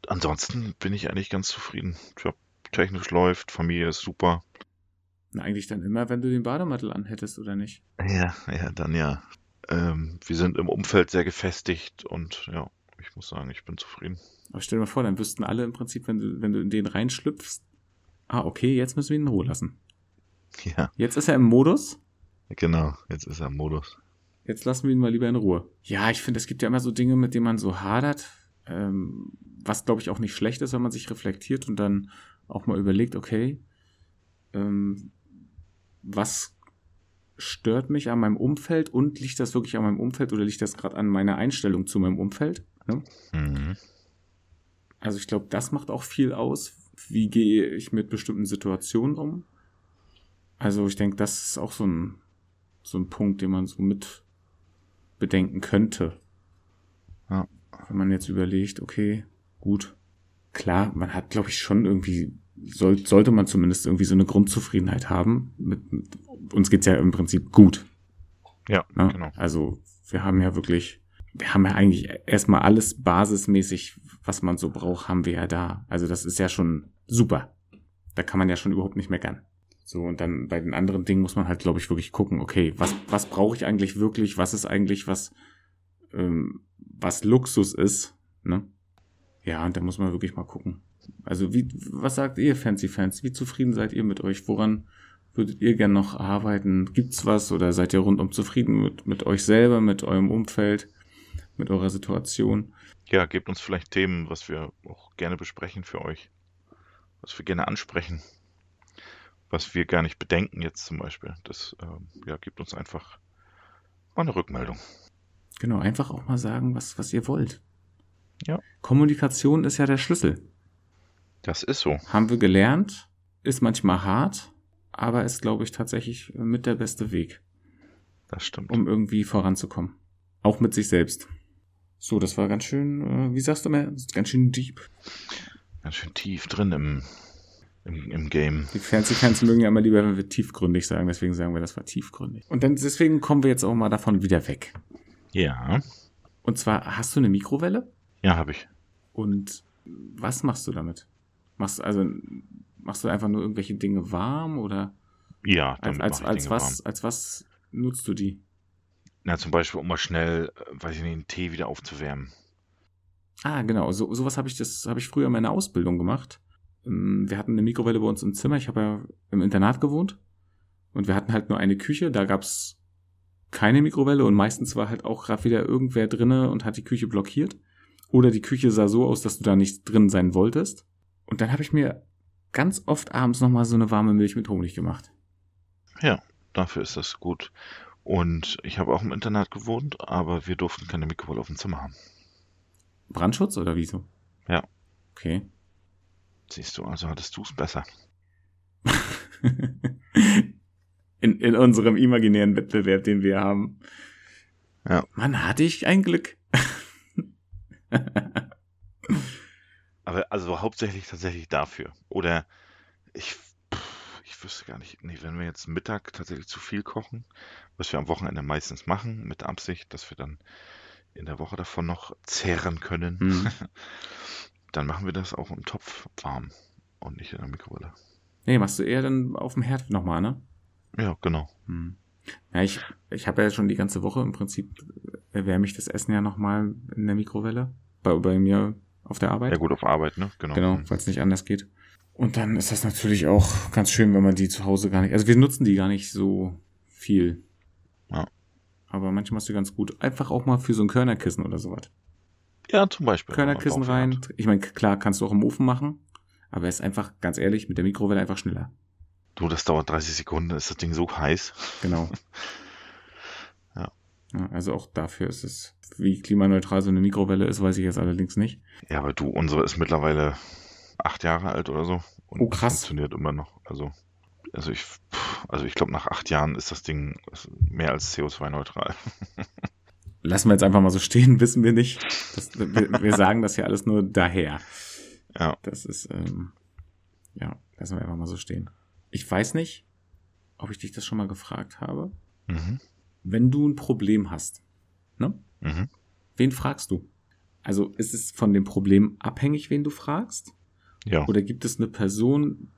ansonsten bin ich eigentlich ganz zufrieden. Job technisch läuft, Familie ist super. Na, eigentlich dann immer, wenn du den Bademantel anhättest, oder nicht? Ja, ja, dann ja. Ähm, wir sind im Umfeld sehr gefestigt und ja, ich muss sagen, ich bin zufrieden. Aber stell dir mal vor, dann wüssten alle im Prinzip, wenn du, wenn du in den reinschlüpfst, ah, okay, jetzt müssen wir ihn in Ruhe lassen. Ja, Jetzt ist er im Modus, genau, jetzt ist er im Modus. jetzt lassen wir ihn mal lieber in Ruhe. Ja, ich finde, es gibt ja immer so Dinge, mit denen man so hadert, ähm, was glaube ich auch nicht schlecht ist, wenn man sich reflektiert und dann auch mal überlegt, okay, ähm, was stört mich an meinem Umfeld und liegt das wirklich an meinem Umfeld oder liegt das gerade an meiner Einstellung zu meinem Umfeld? Ne? Mhm. Also ich glaube, das macht auch viel aus. Wie gehe ich mit bestimmten Situationen um? Also ich denke, das ist auch so ein, so ein Punkt, den man so mit bedenken könnte. Ja. Wenn man jetzt überlegt, okay, gut, klar, man hat, glaube ich, schon irgendwie, soll, sollte man zumindest irgendwie so eine Grundzufriedenheit haben. Mit, mit, uns geht's ja im Prinzip gut. Ja, Ne? genau. Also wir haben ja wirklich, wir haben ja eigentlich erstmal alles basismäßig, was man so braucht, haben wir ja da. Also das ist ja schon super. Da kann man ja schon überhaupt nicht meckern. So, und dann bei den anderen Dingen muss man halt, glaube ich, wirklich gucken, okay, was, was brauche ich eigentlich wirklich? Was ist eigentlich was, ähm, was Luxus ist, ne? Ja, und da muss man wirklich mal gucken. Also, wie, was sagt ihr, Fancy-Fans? Wie zufrieden seid ihr mit euch? Woran würdet ihr gern noch arbeiten? Gibt's was oder seid ihr rundum zufrieden mit, mit euch selber, mit eurem Umfeld, mit eurer Situation? Ja, gebt uns vielleicht Themen, was wir auch gerne besprechen für euch. Was wir gerne ansprechen. Was wir gar nicht bedenken jetzt zum Beispiel. Das ähm, ja, gibt uns einfach mal eine Rückmeldung. Genau, einfach auch mal sagen, was, was ihr wollt. Ja. Kommunikation ist ja der Schlüssel. Das ist so. Haben wir gelernt, ist manchmal hart, aber ist, glaube ich, tatsächlich mit der beste Weg, Das stimmt. um irgendwie voranzukommen. Auch mit sich selbst. So, das war ganz schön, äh, wie sagst du mal, ganz schön deep. Ganz schön tief drin im, im, im Game. Die Fancy-Fans mögen ja immer lieber, wenn wir tiefgründig sagen, deswegen sagen wir, das war tiefgründig. Und dann, deswegen kommen wir jetzt auch mal davon wieder weg. Ja. Und zwar, hast du eine Mikrowelle? Ja, habe ich. Und was machst du damit? Machst also machst du einfach nur irgendwelche Dinge warm oder Ja, als, damit als, ich als Dinge was warm. als was nutzt du die? Na, zum Beispiel, um mal schnell, äh, weiß ich nicht, einen Tee wieder aufzuwärmen. Ah, genau, so sowas habe ich das habe ich früher in meiner Ausbildung gemacht. Ähm, Wir hatten eine Mikrowelle bei uns im Zimmer. Ich habe ja im Internat gewohnt und wir hatten halt nur eine Küche. Da gab's keine Mikrowelle und meistens war halt auch gerade wieder irgendwer drinne und hat die Küche blockiert. Oder die Küche sah so aus, dass du da nicht drin sein wolltest. Und dann habe ich mir ganz oft abends nochmal so eine warme Milch mit Honig gemacht. Ja, dafür ist das gut. Und ich habe auch im Internat gewohnt, aber wir durften keine Mikrowelle auf dem Zimmer haben. Brandschutz oder wieso? Ja. Okay. Siehst du, also hattest du es besser. [LAUGHS] in, in unserem imaginären Wettbewerb, den wir haben. Ja. Mann, hatte ich ein Glück. Aber also hauptsächlich tatsächlich dafür. Oder ich, pff, ich wüsste gar nicht, nee, wenn wir jetzt Mittag tatsächlich zu viel kochen, was wir am Wochenende meistens machen, mit der Absicht, dass wir dann in der Woche davon noch zehren können, Hm. [LAUGHS] dann machen wir das auch im Topf warm und nicht in der Mikrowelle. Nee, machst du eher dann auf dem Herd nochmal, ne? Ja, genau. Hm. Ja, ich, ich habe ja schon die ganze Woche im Prinzip erwärme ich das Essen ja nochmal in der Mikrowelle. Bei, bei mir auf der Arbeit. Ja gut, auf Arbeit, ne? Genau. Genau, weil es nicht anders geht. Und dann ist das natürlich auch ganz schön, wenn man die zu Hause gar nicht. Also wir nutzen die gar nicht so viel. Ja. Aber manchmal ist die ganz gut. Einfach auch mal für so ein Körnerkissen oder sowas. Ja, zum Beispiel. Körnerkissen rein. Ich meine, klar, kannst du auch im Ofen machen. Aber er ist einfach, ganz ehrlich, mit der Mikrowelle einfach schneller. Du, das dauert 30 Sekunden, ist das Ding so heiß. Genau. [LAUGHS] ja. ja. Also auch dafür ist es, wie klimaneutral so eine Mikrowelle ist, weiß ich jetzt allerdings nicht. Ja, aber du, unsere ist mittlerweile acht Jahre alt oder so. Und oh, krass. Funktioniert immer noch. Also, also ich, also ich glaube, nach acht Jahren ist das Ding mehr als CO2-neutral. [LAUGHS] Lassen wir jetzt einfach mal so stehen, [LAUGHS] wissen wir nicht. Das, wir, wir, sagen das ja alles nur daher. Ja. Das ist, ähm, ja, lassen wir einfach mal so stehen. Ich weiß nicht, ob ich dich das schon mal gefragt habe. Mhm. Wenn du ein Problem hast, ne? Mhm. Wen fragst du? Also ist es von dem Problem abhängig, wen du fragst? Ja. Oder gibt es eine Person,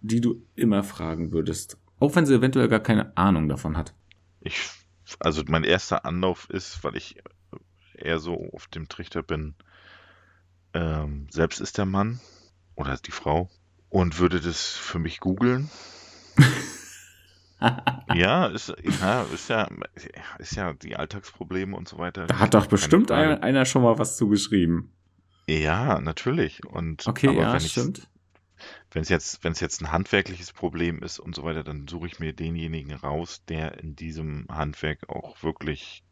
die du immer fragen würdest? Auch wenn sie eventuell gar keine Ahnung davon hat. Ich, also mein erster Anlauf ist, weil ich eher so auf dem Trichter bin, ähm, selbst ist der Mann oder die Frau und würde das für mich googeln. [LAUGHS] ja, ist, ja, ist ja, ist ja die Alltagsprobleme und so weiter. Da hat doch bestimmt ein, einer schon mal was zugeschrieben. Ja, natürlich. Und okay, ja, stimmt. Wenn es jetzt, wenn es jetzt ein handwerkliches Problem ist und so weiter, dann suche ich mir denjenigen raus, der in diesem Handwerk auch wirklich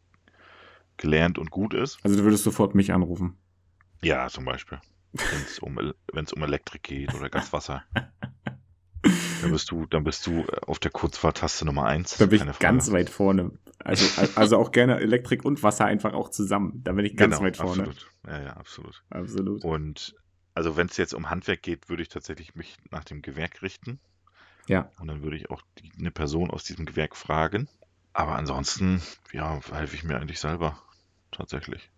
gelernt und gut ist. Also du würdest sofort mich anrufen. Ja, zum Beispiel. Wenn es um, um Elektrik geht oder Gaswasser. [LAUGHS] dann bist du, dann bist du auf der Kurzfahrtaste Nummer eins. Da bin ich ganz weit vorne. Also, also auch gerne Elektrik und Wasser einfach auch zusammen. Da bin ich ganz genau, weit vorne. Absolut. Ja, ja, absolut. Absolut. Und also wenn es jetzt um Handwerk geht, würde ich tatsächlich mich nach dem Gewerk richten. Ja. Und dann würde ich auch die, eine Person aus diesem Gewerk fragen. Aber ansonsten, ja, helfe ich mir eigentlich selber. Tatsächlich.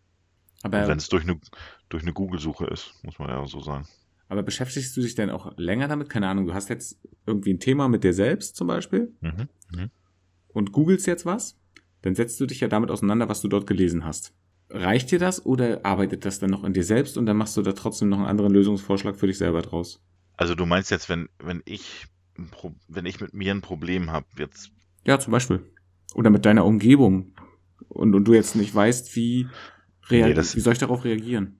Aber wenn es durch eine, durch eine Google-Suche ist, muss man ja so sagen. Aber beschäftigst du dich denn auch länger damit? Keine Ahnung, du hast jetzt irgendwie ein Thema mit dir selbst zum Beispiel mhm, mh. und googelst jetzt was, dann setzt du dich ja damit auseinander, was du dort gelesen hast. Reicht dir das oder arbeitet das dann noch in dir selbst und dann machst du da trotzdem noch einen anderen Lösungsvorschlag für dich selber draus? Also du meinst jetzt, wenn, wenn ich wenn ich mit mir ein Problem habe, jetzt. Ja, zum Beispiel. Oder mit deiner Umgebung. Und, und du jetzt nicht weißt, wie, nee, das, wie soll ich darauf reagieren?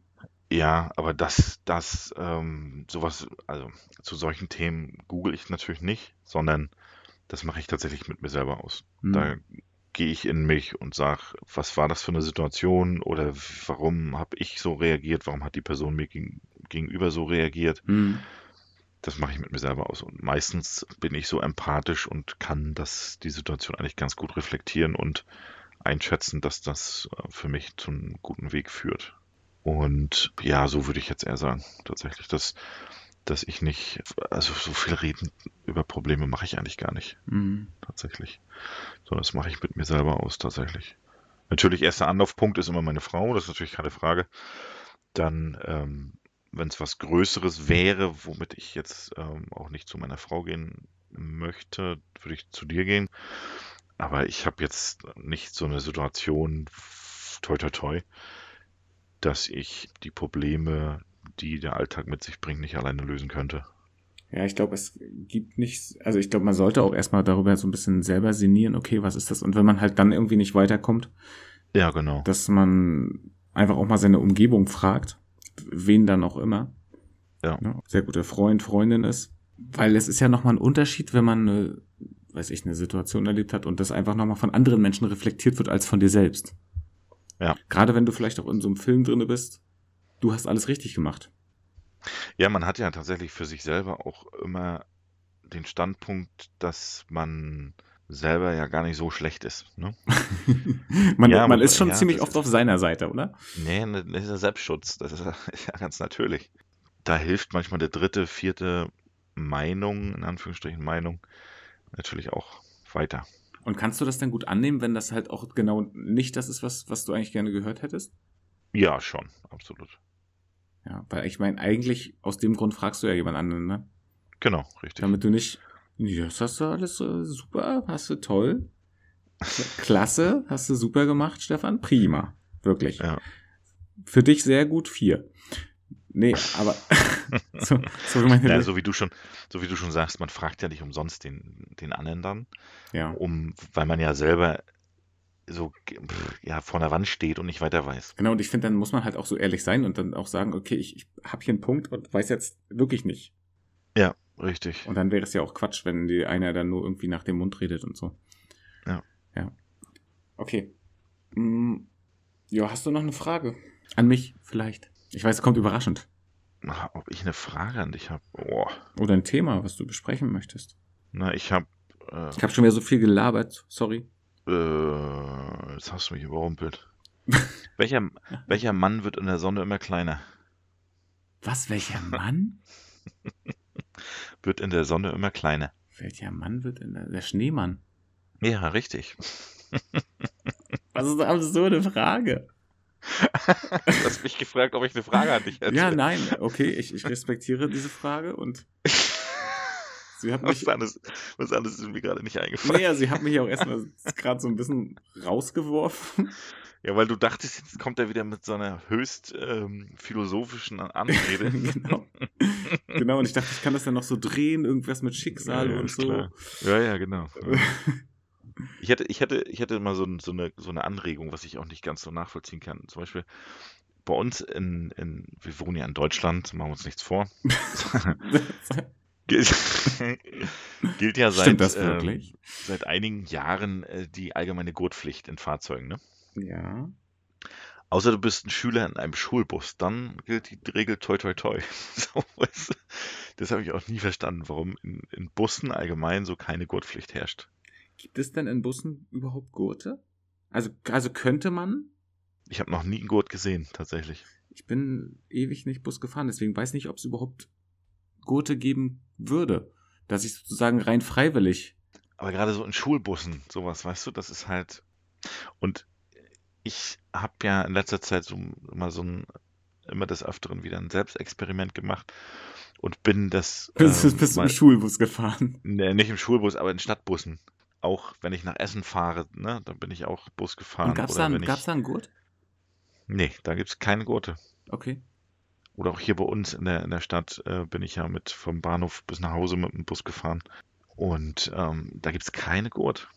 Ja, aber das, das, ähm, sowas, also zu solchen Themen google ich natürlich nicht, sondern das mache ich tatsächlich mit mir selber aus. Mhm. Da gehe ich in mich und sage, was war das für eine Situation oder warum habe ich so reagiert, warum hat die Person mir gegen, gegenüber so reagiert. Mhm. Das mache ich mit mir selber aus. Und meistens bin ich so empathisch und kann das, die Situation eigentlich ganz gut reflektieren und einschätzen, dass das äh, für mich zu einem guten Weg führt. Und ja, so würde ich jetzt eher sagen, tatsächlich, dass, dass ich nicht, also so viel reden über Probleme mache ich eigentlich gar nicht. Mhm. Tatsächlich. Sondern das mache ich mit mir selber aus, tatsächlich. Natürlich, erster Anlaufpunkt ist immer meine Frau, das ist natürlich keine Frage. Dann, ähm, wenn es was Größeres wäre, womit ich jetzt ähm, auch nicht zu meiner Frau gehen möchte, würde ich zu dir gehen. Aber ich habe jetzt nicht so eine Situation, toi toi toi, dass ich die Probleme, die der Alltag mit sich bringt, nicht alleine lösen könnte. Ja, ich glaube, es gibt nichts, also ich glaube, man sollte auch erstmal darüber so ein bisschen selber sinnieren, okay, was ist das? Und wenn man halt dann irgendwie nicht weiterkommt, ja, genau. Dass man einfach auch mal seine Umgebung fragt, wen dann auch immer. Ja. ja sehr guter Freund, Freundin ist. Weil es ist ja nochmal ein Unterschied, wenn man eine, weiß ich, eine Situation erlebt hat und das einfach nochmal von anderen Menschen reflektiert wird als von dir selbst. Ja. Gerade wenn du vielleicht auch in so einem Film drinne bist, du hast alles richtig gemacht. Ja, man hat ja tatsächlich für sich selber auch immer den Standpunkt, dass man selber ja gar nicht so schlecht ist. Ne? [LAUGHS] man, ja, man ist schon ja, ziemlich oft auf seiner Seite, oder? Nee, ne, das ist ja Selbstschutz. Das [LAUGHS] ist ja ganz natürlich. Da hilft manchmal der dritte, vierte Meinung, in Anführungsstrichen Meinung, natürlich auch weiter. Und kannst du das denn gut annehmen, wenn das halt auch genau nicht das ist, was, was du eigentlich gerne gehört hättest? Ja, schon, absolut. Ja, weil ich meine, eigentlich aus dem Grund fragst du ja jemand anderen, ne? Genau, richtig. Damit du nicht, ja, das hast du alles äh, super, hast du toll. Klasse, hast du super gemacht, Stefan. Prima. Wirklich. Ja. Für dich sehr gut, vier. Nee, aber [LAUGHS] so, so, wie Ja, so wie du schon, so wie du schon sagst, man fragt ja nicht umsonst den, den anderen dann, ja. um, weil man ja selber so ja vor der Wand steht und nicht weiter weiß. Genau, und ich finde, dann muss man halt auch so ehrlich sein und dann auch sagen, okay, ich, ich habe hier einen Punkt und weiß jetzt wirklich nicht. Ja, richtig. Und dann wäre es ja auch Quatsch, wenn die einer dann nur irgendwie nach dem Mund redet und so. Ja. Ja. Okay. Hm, ja, hast du noch eine Frage? An mich vielleicht? Ich weiß, es kommt überraschend. Na, ob ich eine Frage an dich habe? Oh. Oder ein Thema, was du besprechen möchtest. Na, ich habe äh, Ich habe schon wieder so viel gelabert, sorry. äh, jetzt hast du mich überrumpelt. [LAUGHS] welcher, welcher Mann wird in der Sonne immer kleiner? Was, welcher Mann? [LAUGHS] Wird in der Sonne immer kleiner. welcher Mann wird in der, der Schneemann? Ja, richtig. [LAUGHS] Was ist eine absurde Frage? Du hast mich gefragt, ob ich eine Frage an dich hätte. Ja, nein, okay, ich, ich respektiere diese Frage und [LAUGHS] sie hat mich, Was anderes, was anderes ist mir gerade nicht eingefallen. naja, sie hat mich auch erstmal gerade so ein bisschen rausgeworfen. Ja, weil du dachtest, jetzt kommt er wieder mit so einer höchst ähm, philosophischen Anrede. [LAUGHS] genau. genau, und ich dachte, ich kann das ja noch so drehen, irgendwas mit Schicksal Ja, ja, und so. klar. Ja, ja, genau. [LAUGHS] Ich hätte, ich hätte, ich hätte mal so, so, eine, so eine Anregung, was ich auch nicht ganz so nachvollziehen kann. Zum Beispiel bei uns in, in wir wohnen ja in Deutschland, machen wir uns nichts vor. gilt, [LAUGHS] [LAUGHS] gilt ja seit, ähm, seit einigen Jahren äh, die allgemeine Gurtpflicht in Fahrzeugen. Ne? ja. Außer du bist ein Schüler in einem Schulbus, dann gilt die Regel toi toi toi. [LAUGHS] So, das habe ich auch nie verstanden, warum in, in Bussen allgemein so keine Gurtpflicht herrscht. Gibt es denn in Bussen überhaupt Gurte? Also, also könnte man? Ich habe noch nie einen Gurt gesehen, tatsächlich. Ich bin ewig nicht Bus gefahren, deswegen weiß nicht, ob es überhaupt Gurte geben würde. Dass ich sozusagen rein freiwillig. Aber gerade so in Schulbussen, sowas, weißt du, das ist halt. Und ich habe ja in letzter Zeit so immer so ein, immer des Öfteren wieder ein Selbstexperiment gemacht und bin das. Bist, ähm, bist du mal- im Schulbus gefahren? Nee, nicht im Schulbus, aber in Stadtbussen. Auch wenn ich nach Essen fahre, ne, dann bin ich auch Bus gefahren. Und gab's oder da, ich, da einen Gurt? Nee, da gibt's keine Gurte. Okay. Oder auch hier bei uns in der, in der Stadt äh, bin ich ja mit vom Bahnhof bis nach Hause mit dem Bus gefahren. Und ähm, da gibt's keine Gurt.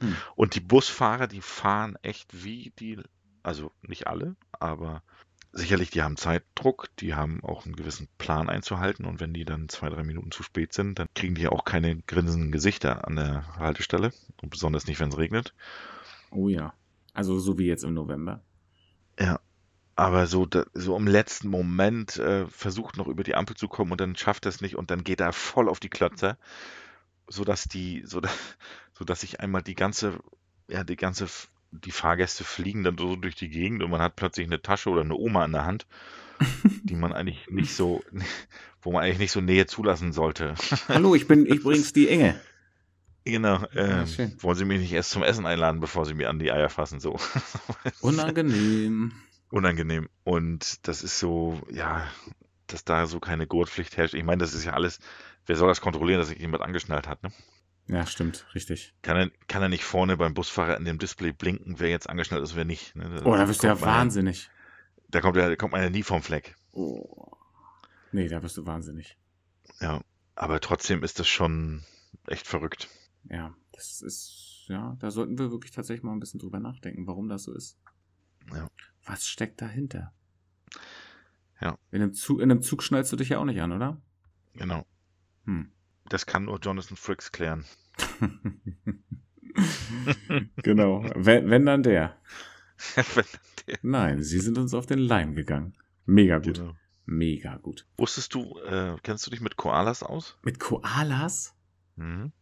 Hm. Und die Busfahrer, die fahren echt wie die, also nicht alle, aber sicherlich, die haben Zeitdruck, die haben auch einen gewissen Plan einzuhalten und wenn die dann zwei, drei Minuten zu spät sind, dann kriegen die auch keine grinsenden Gesichter an der Haltestelle und besonders nicht, wenn es regnet. Oh ja. Also so wie jetzt im November. Aber so, so im letzten Moment äh, versucht noch über die Ampel zu kommen und dann schafft er es nicht und dann geht er voll auf die Klötze, sodass die, so, [LAUGHS] sodass sich einmal die ganze, ja, die ganze, die Fahrgäste fliegen dann so durch die Gegend und man hat plötzlich eine Tasche oder eine Oma in der Hand, [LAUGHS] die man eigentlich nicht so, wo man eigentlich nicht so Nähe zulassen sollte. Hallo, ich bin [LAUGHS] übrigens die Enge. Genau, äh, wollen Sie mich nicht erst zum Essen einladen, bevor Sie mir an die Eier fassen, so. [LAUGHS] Unangenehm. unangenehm. Und das ist so, ja, dass da so keine Gurtpflicht herrscht. Ich meine, das ist ja alles, wer soll das kontrollieren, dass sich jemand angeschnallt hat, ne? Ja, stimmt, richtig. Kann er, kann er nicht vorne beim Busfahrer in dem Display blinken, wer jetzt angeschnallt ist, wer nicht. Ne? Oh, da bist du ja man wahnsinnig. Da kommt, ja, da kommt man ja nie vom Fleck. Oh. Nee, da bist du wahnsinnig. Ja. Aber trotzdem ist das schon echt verrückt. Ja, das ist, ja, da sollten wir wirklich tatsächlich mal ein bisschen drüber nachdenken, warum das so ist. Ja. Was steckt dahinter? Ja. In einem, Zug, in einem Zug schnallst du dich ja auch nicht an, oder? Genau. Hm. Das kann nur Jonathan Frakes klären. [LAUGHS] genau. Wenn, wenn dann der. [LAUGHS] Wenn der- Nein, sie sind uns auf den Leim gegangen. Mega gut. genau. Mega gut. Wusstest du, äh, kennst du dich mit Koalas aus? Mit Koalas? Mhm.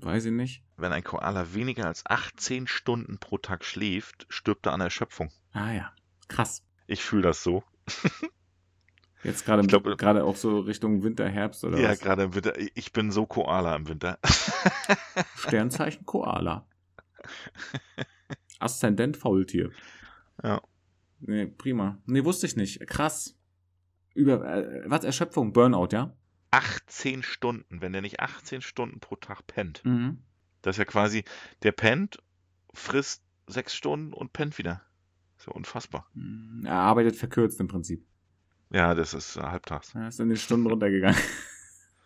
Weiß ich nicht. Wenn ein Koala weniger als 18 Stunden pro Tag schläft, stirbt er an Erschöpfung. Ah ja. Krass. Ich fühle das so. [LAUGHS] Jetzt gerade glaub, gerade auch so Richtung Winter, Herbst oder ja, was? gerade im Winter. Ich bin so Koala im Winter. [LAUGHS] Sternzeichen Koala. Aszendent Faultier. Ja. Nee, prima. Nee, wusste ich nicht. Krass. Über, äh, was, Erschöpfung? Burnout, ja? 18 Stunden, wenn der nicht 18 Stunden pro Tag pennt, Mhm. Das ist ja quasi, der pennt, frisst sechs Stunden und pennt wieder. So unfassbar. Hm, Er arbeitet verkürzt im Prinzip. Ja, das ist äh, halbtags. Er ist in den Stunden runtergegangen.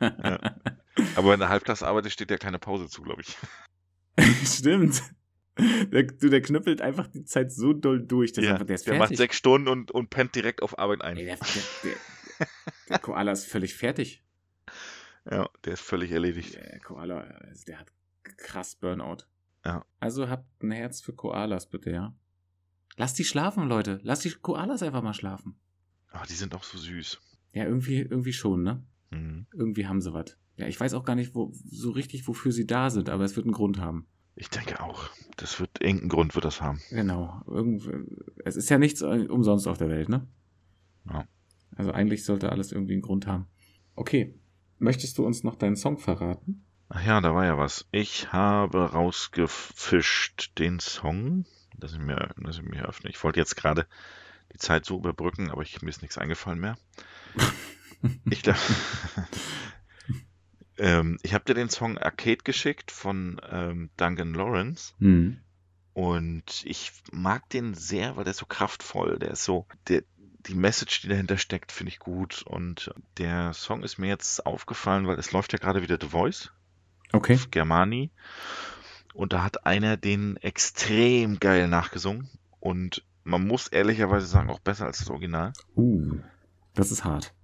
Aber wenn er halbtags arbeitet, steht ja keine Pause zu, glaube ich. [LAUGHS] Stimmt. Der, du, der knüppelt einfach die Zeit so doll durch. Ist Ja, einfach, der ist der fertig. macht sechs Stunden und, und pennt direkt auf Arbeit ein. Ey, der, der, der, [LAUGHS] der Koala ist völlig fertig. Ja, der ist völlig erledigt. Der Koala, also der hat krass Burnout. Ja. Also habt ein Herz für Koalas, bitte, ja. Lasst die schlafen, Leute. Lasst die Koalas einfach mal schlafen. Ah, die sind auch so süß. Ja, irgendwie, irgendwie schon, ne? Mhm. Irgendwie haben sie was. Ja, ich weiß auch gar nicht wo, so richtig, wofür sie da sind, aber es wird einen Grund haben. Ich denke auch. Das wird, irgendeinen Grund wird das haben. Genau. Irgend, es ist ja nichts äh, umsonst auf der Welt, ne? Ja. Also eigentlich sollte alles irgendwie einen Grund haben. Okay. Möchtest du uns noch deinen Song verraten? Ach ja, da war ja was. Ich habe rausgefischt den Song. Lass ich mir, lass ich mir öffnen. Ich wollte jetzt gerade die Zeit so überbrücken, aber ich, mir ist nichts eingefallen mehr. [LAUGHS] Ich, glaub- [LAUGHS] ähm, ich habe dir den Song Arcade geschickt von ähm, Duncan Lawrence. Hm. Und ich mag den sehr, weil der ist so kraftvoll. Der ist so, der, die Message, die dahinter steckt, finde ich gut. Und der Song ist mir jetzt aufgefallen, weil es läuft ja gerade wieder The Voice Okay. auf Germani. Und da hat einer den extrem geil nachgesungen. Und man muss ehrlicherweise sagen, auch besser als das Original. Uh, das ist hart.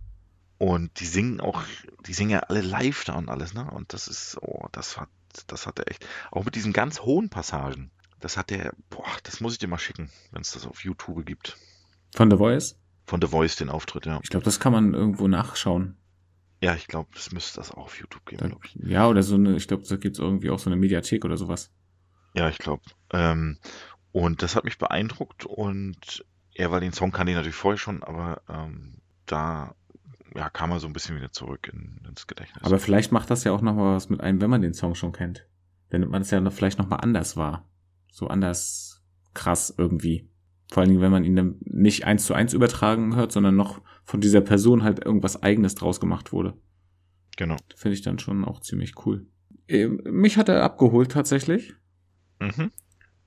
Und die singen auch, die singen ja alle live da und alles, ne? Und das ist, oh, das hat, das hat er echt. Auch mit diesen ganz hohen Passagen. Das hat er, boah, das muss ich dir mal schicken, wenn es das auf YouTube gibt. Von The Voice? Von The Voice den Auftritt, ja. Ich glaube, das kann man irgendwo nachschauen. Ja, ich glaube, es müsste das auch auf YouTube geben, glaube ich. ja, oder so eine, ich glaube, da gibt's irgendwie auch so eine Mediathek oder sowas. Ja, ich glaube. Ähm, und das hat mich beeindruckt und ja, weil den Song kannte ich natürlich vorher schon, aber ähm, da ja, kam er so ein bisschen wieder zurück in, ins Gedächtnis. Aber vielleicht macht das ja auch nochmal was mit einem, wenn man den Song schon kennt. Dann nimmt man es ja noch, vielleicht nochmal anders wahr. So anders krass irgendwie. Vor allen Dingen, wenn man ihn dann nicht eins zu eins übertragen hört, sondern noch von dieser Person halt irgendwas eigenes draus gemacht wurde. genau. Finde ich dann schon auch ziemlich cool. Ähm, Mich hat er abgeholt tatsächlich. Mhm.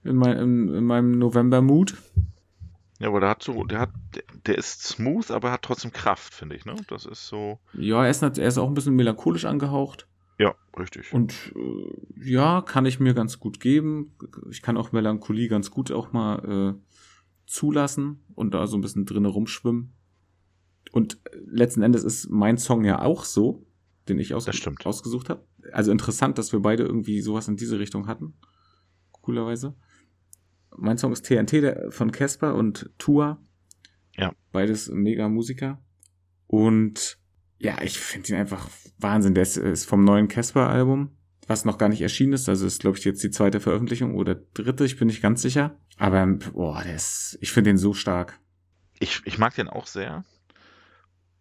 In, mein, in, in meinem November-Mood. Ja, aber der hat so, der hat, der, ist smooth, aber hat trotzdem Kraft, finde ich, ne? Das ist so, Ja, er ist, er ist auch ein bisschen melancholisch angehaucht. ja, richtig. Und äh, ja, kann ich mir ganz gut geben. Ich kann auch Melancholie ganz gut auch mal äh, zulassen und da so ein bisschen drinne rumschwimmen. Und letzten Endes ist mein Song ja auch so, den ich aus Das stimmt. ausgesucht habe. Also interessant, dass wir beide irgendwie sowas in diese Richtung hatten. Coolerweise. Mein Song ist TNT der, von Casper und Tua. Ja. Beides mega Musiker. Und ja, ich finde ihn einfach Wahnsinn. Der ist, ist vom neuen Casper-Album, was noch gar nicht erschienen ist. Also ist, glaube ich, jetzt die zweite Veröffentlichung oder dritte, ich bin nicht ganz sicher. Aber boah, der ist, ich finde den so stark. Ich, ich mag den auch sehr.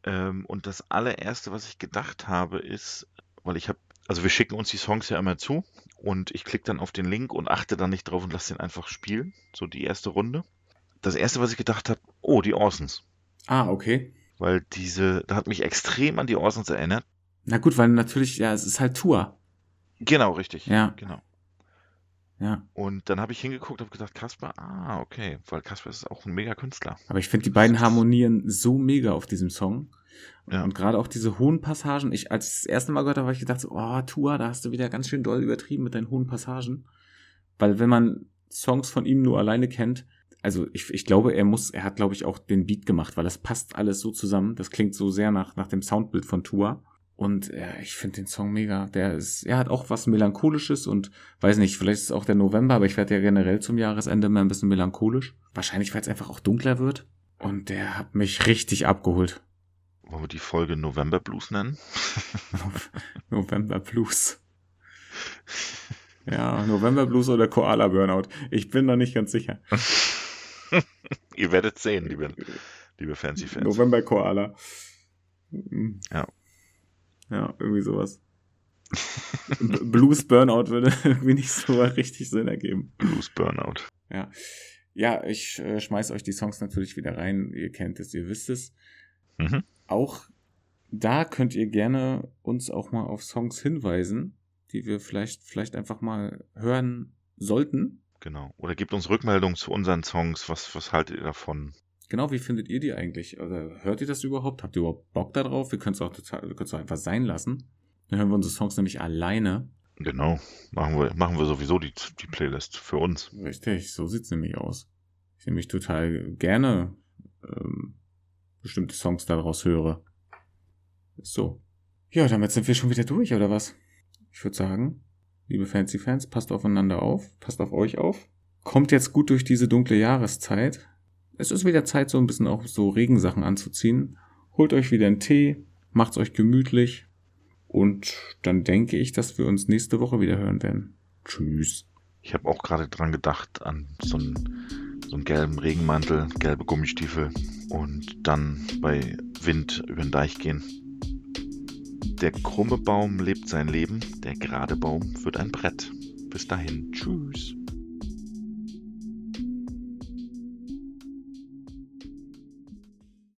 Ähm, und das allererste, was ich gedacht habe, ist, weil ich habe, also wir schicken uns die Songs ja immer zu und ich klicke dann auf den Link und achte dann nicht drauf und lasse den einfach spielen. So die erste Runde. Das erste, was ich gedacht habe, oh, die Orsons. Ah, okay. Weil diese, da hat mich extrem an die Orsons erinnert. Na gut, weil natürlich, ja, es ist halt Tour. Genau, richtig. Ja. Genau. Ja. Und dann habe ich hingeguckt und habe gedacht, Kasper, ah, okay, weil Kasper ist auch ein mega Künstler. Aber ich finde die beiden harmonieren so mega auf diesem Song. Ja. Und gerade auch diese hohen Passagen. Ich, als ich das erste Mal gehört habe, habe ich gedacht, so, oh, Tua, da hast du wieder ganz schön doll übertrieben mit deinen hohen Passagen. Weil wenn man Songs von ihm nur alleine kennt, also ich, ich glaube, er muss, er hat, glaube ich, auch den Beat gemacht, weil das passt alles so zusammen. Das klingt so sehr nach, nach dem Soundbild von Tua. Und ja, ich finde den Song mega. Der ist, er hat auch was Melancholisches und weiß nicht, vielleicht ist es auch der November, aber ich werde ja generell zum Jahresende immer ein bisschen melancholisch. Wahrscheinlich, weil es einfach auch dunkler wird. Und der hat mich richtig abgeholt. Wollen wir die Folge November Blues nennen? [LAUGHS] November Blues. Ja, November Blues oder Koala Burnout. Ich bin noch nicht ganz sicher. [LAUGHS] Ihr werdet sehen, liebe, liebe Fancy-Fans. November Koala. Ja. Ja, irgendwie sowas. Blues Burnout würde [LAUGHS] irgendwie nicht so richtig Sinn ergeben. Blues Burnout. Ja. Ja, ich äh, schmeiß euch die Songs natürlich wieder rein. Ihr kennt es, ihr wisst es. Mhm. Auch da könnt ihr gerne uns auch mal auf Songs hinweisen, die wir vielleicht, vielleicht einfach mal hören sollten. Genau. Oder gebt uns Rückmeldung zu unseren Songs. Was, was haltet ihr davon? Genau, wie findet ihr die eigentlich? Oder hört ihr das überhaupt? Habt ihr überhaupt Bock darauf? Wir können es auch total, wir es auch einfach sein lassen. Dann hören wir unsere Songs nämlich alleine. Genau. Machen wir, machen wir sowieso die, die Playlist für uns. Richtig, so sieht's nämlich aus. Ich nämlich total gerne ähm, bestimmte Songs daraus höre. So. Ja, damit sind wir schon wieder durch, oder was? Ich würde sagen, liebe Fancy-Fans, passt aufeinander auf, passt auf euch auf. Kommt jetzt gut durch diese dunkle Jahreszeit. Es ist wieder Zeit, so ein bisschen auch so Regensachen anzuziehen. Holt euch wieder einen Tee, macht's euch gemütlich. Und dann denke ich, dass wir uns nächste Woche wieder hören werden. Tschüss. Ich habe auch gerade dran gedacht, an so einen, so einen gelben Regenmantel, gelbe Gummistiefel und dann bei Wind über den Deich gehen. Der krumme Baum lebt sein Leben, der gerade Baum wird ein Brett. Bis dahin, tschüss.